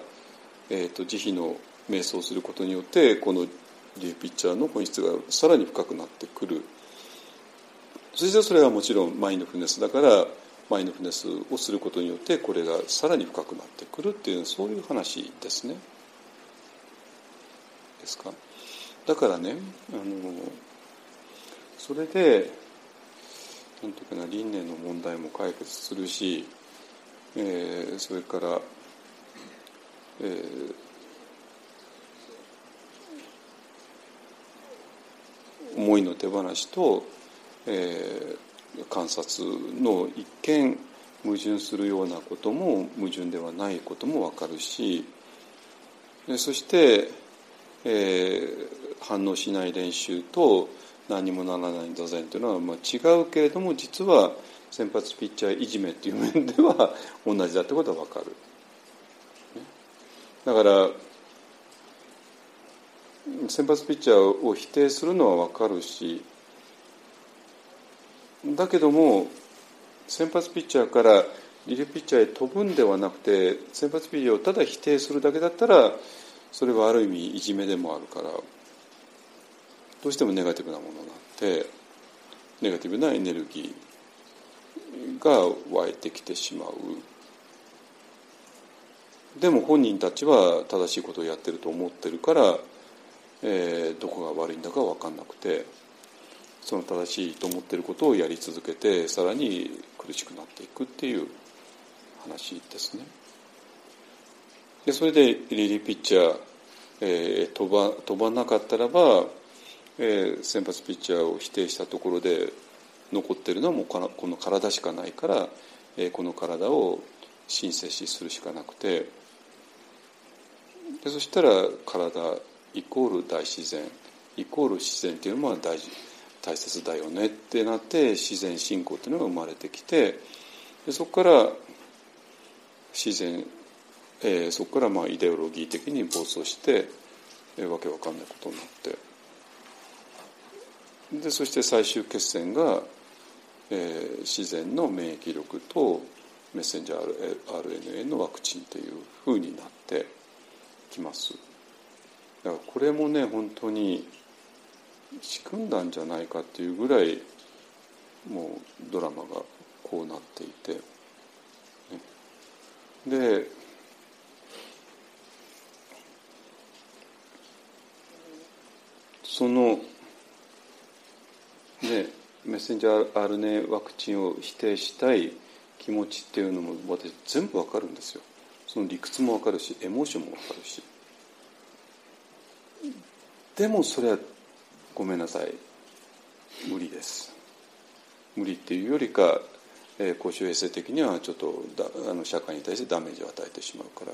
えーと、慈悲の瞑想をすることによってこのリリーフピッチャーの本質がさらに深くなってくるそしてそれはもちろんマインドフルネスだからマインドフネスをすることによってこれがさらに深くなってくるっていうそういう話ですね。ですか？だからねあのそれでなんていうかな輪廻の問題も解決するし、えー、それから、えー、思いの手放しと、えー、観察の一見矛盾するようなことも矛盾ではないことも分かるしそして、えー、反応しない練習と何もならない座禅というのはまあ違うけれども実は先発ピッチャーいじめっていう面では 同じだってことは分かる。だから先発ピッチャーを否定するのは分かるしだけども先発ピッチャーからリリーピッチャーへ飛ぶんではなくて先発ピッチャーをただ否定するだけだったらそれはある意味いじめでもあるからどうしてもネガティブなものになってネガティブなエネルギーが湧いてきてしまう。でも本人たちは正しいことをやってると思ってるから、えー、どこが悪いんだか分かんなくてその正しいと思ってることをやり続けてさらに苦しくなっていくっていう話ですね。でそれでリリーピッチャー、えー、飛ば飛ばなかったらばえー、先発ピッチャーを否定したところで残ってるのはもうこの体しかないから、えー、この体を申請しするしかなくてでそしたら体イコール大自然イコール自然っていうのは大事大切だよねってなって自然信仰っていうのが生まれてきてでそこから自然、えー、そこからまあイデオロギー的に暴走して、えー、わけわかんないことになって。でそして最終決戦が、えー、自然の免疫力とメッセンジャー RNA のワクチンというふうになってきますだからこれもね本当に仕組んだんじゃないかっていうぐらいもうドラマがこうなっていて、ね、でそのでメッセンジャー RNA ワクチンを否定したい気持ちっていうのも私全部わかるんですよ。その理屈もわかるしエモーションもわかるし。でもそれはごめんなさい。無理です。無理っていうよりか、えー、公衆衛生的にはちょっとだあの社会に対してダメージを与えてしまうから。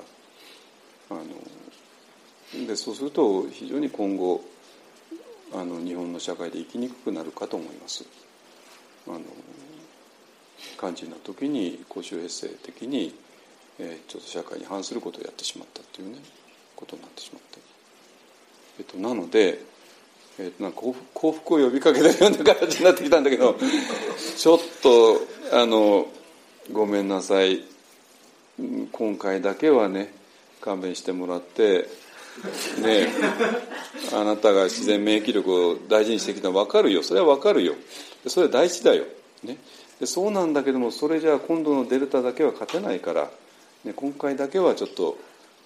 あのでそうすると非常に今後あの日本の社会で生きにくくなるかと思います。あの肝心な時に公衆衛生的に、えー、ちょっと社会に反することをやってしまったっていうねことになってしまって、えっと、なので、えー、なんか幸福を呼びかけたような形になってきたんだけど ちょっとあのごめんなさい。今回だけはね勘弁してもらってねあなたが自然免疫力を大事にしてきたの分かるよ。それは分かるよ。それは大事だよ、ね、でそうなんだけどもそれじゃあ今度のデルタだけは勝てないから、ね、今回だけはちょっと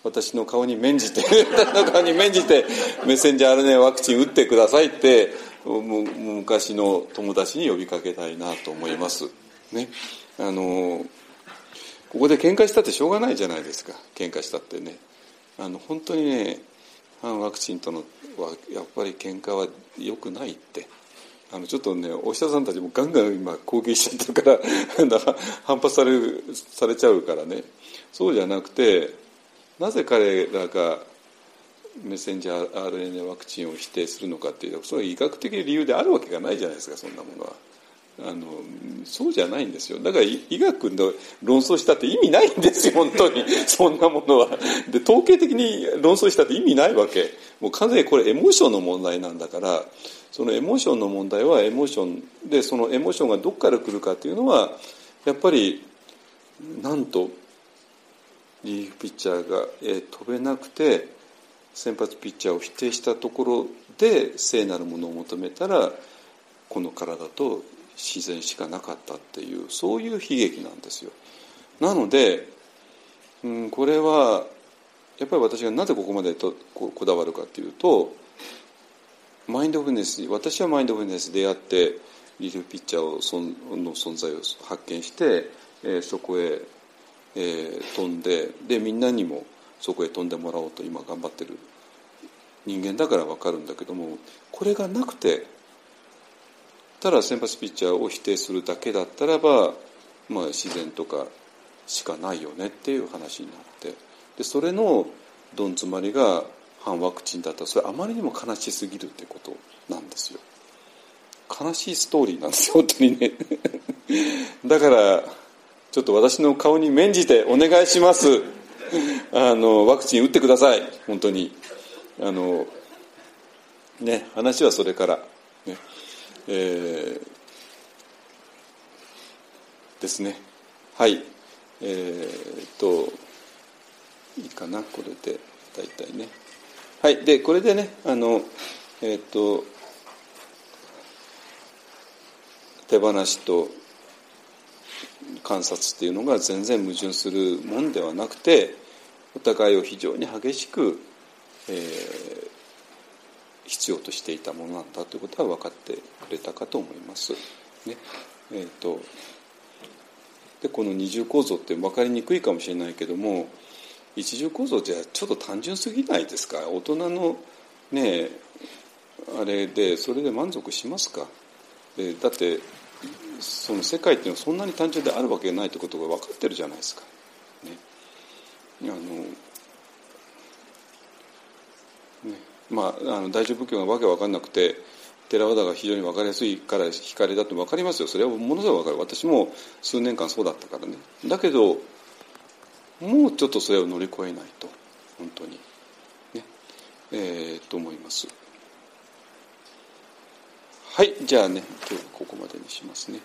私の顔に免じて 私の顔に免じてメッセンジャー RNA ワクチン打ってくださいって昔の友達に呼びかけたいなと思います。ね、あのここで喧嘩したってしょうがないじゃないですか喧嘩したってね。あの本当にね反ワクチンとのはやっぱり喧嘩は良くないってあのちょっとねお医者さんたちもガンガン今攻撃しちゃってるから 反発されされちゃうからねそうじゃなくてなぜ彼らがメッセンジャー RNA ワクチンを否定するのかっていうとそれは医学的理由であるわけがないじゃないですかそんなものは。あのそうじゃないんですよだから医学の論争したって意味ないんですよ本当にそんなものはで統計的に論争したって意味ないわけもう完全にこれエモーションの問題なんだからそのエモーションの問題はエモーションでそのエモーションがどこから来るかっていうのはやっぱりなんとリーフピッチャーが、え、飛べなくて先発ピッチャーを否定したところで聖なるものを求めたらこの体と自然しかなかったっていうそういう悲劇なんですよ。なので、うん、これはやっぱり私がなぜここまでとここだわるかというとマインドフルネス私はマインドフルネスで出会ってリルピッチャーをその存在を発見して、えー、そこへ、えー、飛んででみんなにもそこへ飛んでもらおうと今頑張ってる人間だから分かるんだけどもこれがなくてただ先発ピッチャーを否定するだけだったらば、まあ、自然とかしかないよねっていう話になってでそれのどん詰まりが反ワクチンだったらそれあまりにも悲しすぎるってことなんですよ。悲しいストーリーなんですよ本当にね。だからちょっと私の顔に免じてお願いします。あのワクチン打ってください。本当に。あのね話はそれから。ね。えー、ですね。はい。えー、っといいかな？これで。大体ね。はい。でこれでねあのえー、っと手放しと観察っていうのが全然矛盾するもんではなくてお互いを非常に激しく、えー、必要としていたものなんだということは分かってくれたかと思います。ね。えーと、でこの二重構造って分かりにくいかもしれないけども一重構造じゃちょっと単純すぎないですか？大人のねあれでそれで満足しますか？でだってその世界っていうのはそんなに単純であるわけがないってことが分かってるじゃないですか。ね、あのね。まあ、あの大乗仏教がわけわかんなくて寺和田が非常に分かりやすいから光だって分かりますよ。それはものすごい分かる。私も数年間そうだったからね。だけどもうちょっとそれを乗り越えないと。本当に。ね。えー、と思います。はいじゃあね今日ここまでにしますね。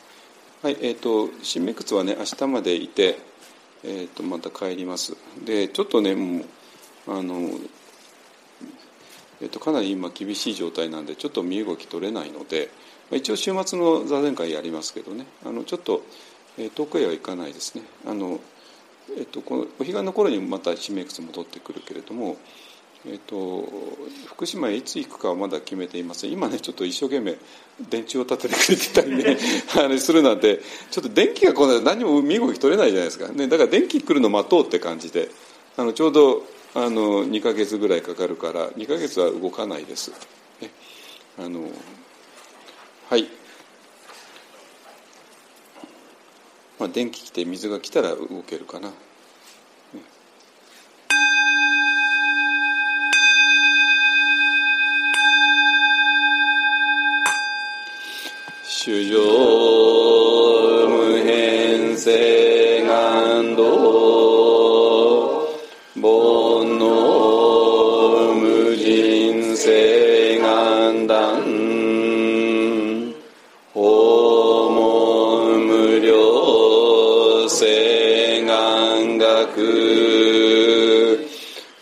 はいえっ、ー、と新芽窟はね明日までいてえっ、ー、とまた帰ります。でちょっとねもうあのえっと、かなり今厳しい状態なんでちょっと身動き取れないので、まあ、一応週末の座禅会やりますけどね。あのちょっと、えー、遠くへは行かないですね。あの、えっと、このお彼岸の頃にまた締めくつ戻ってくるけれども、えっと、福島へいつ行くかはまだ決めていません今ねちょっと一生懸命電柱を立ててくれてたりね あれするなんてちょっと電気が来ないと何も身動き取れないじゃないですか、ね、だから電気来るの待とうって感じであのちょうどあの2ヶ月ぐらいかかるから2ヶ月は動かないです。ね、あのはいまあ、電気来て水が来たら動けるかな。主上無変性願道煩悩無人性願断訪問無料性願学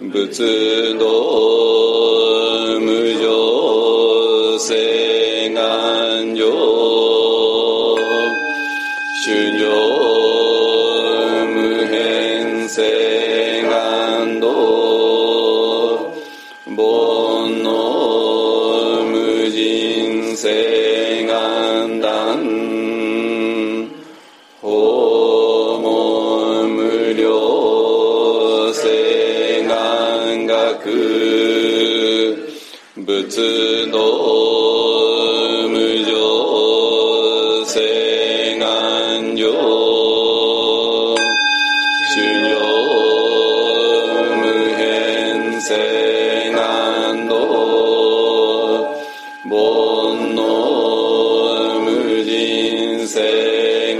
仏道無常性誓願断訪問無料誓願学仏道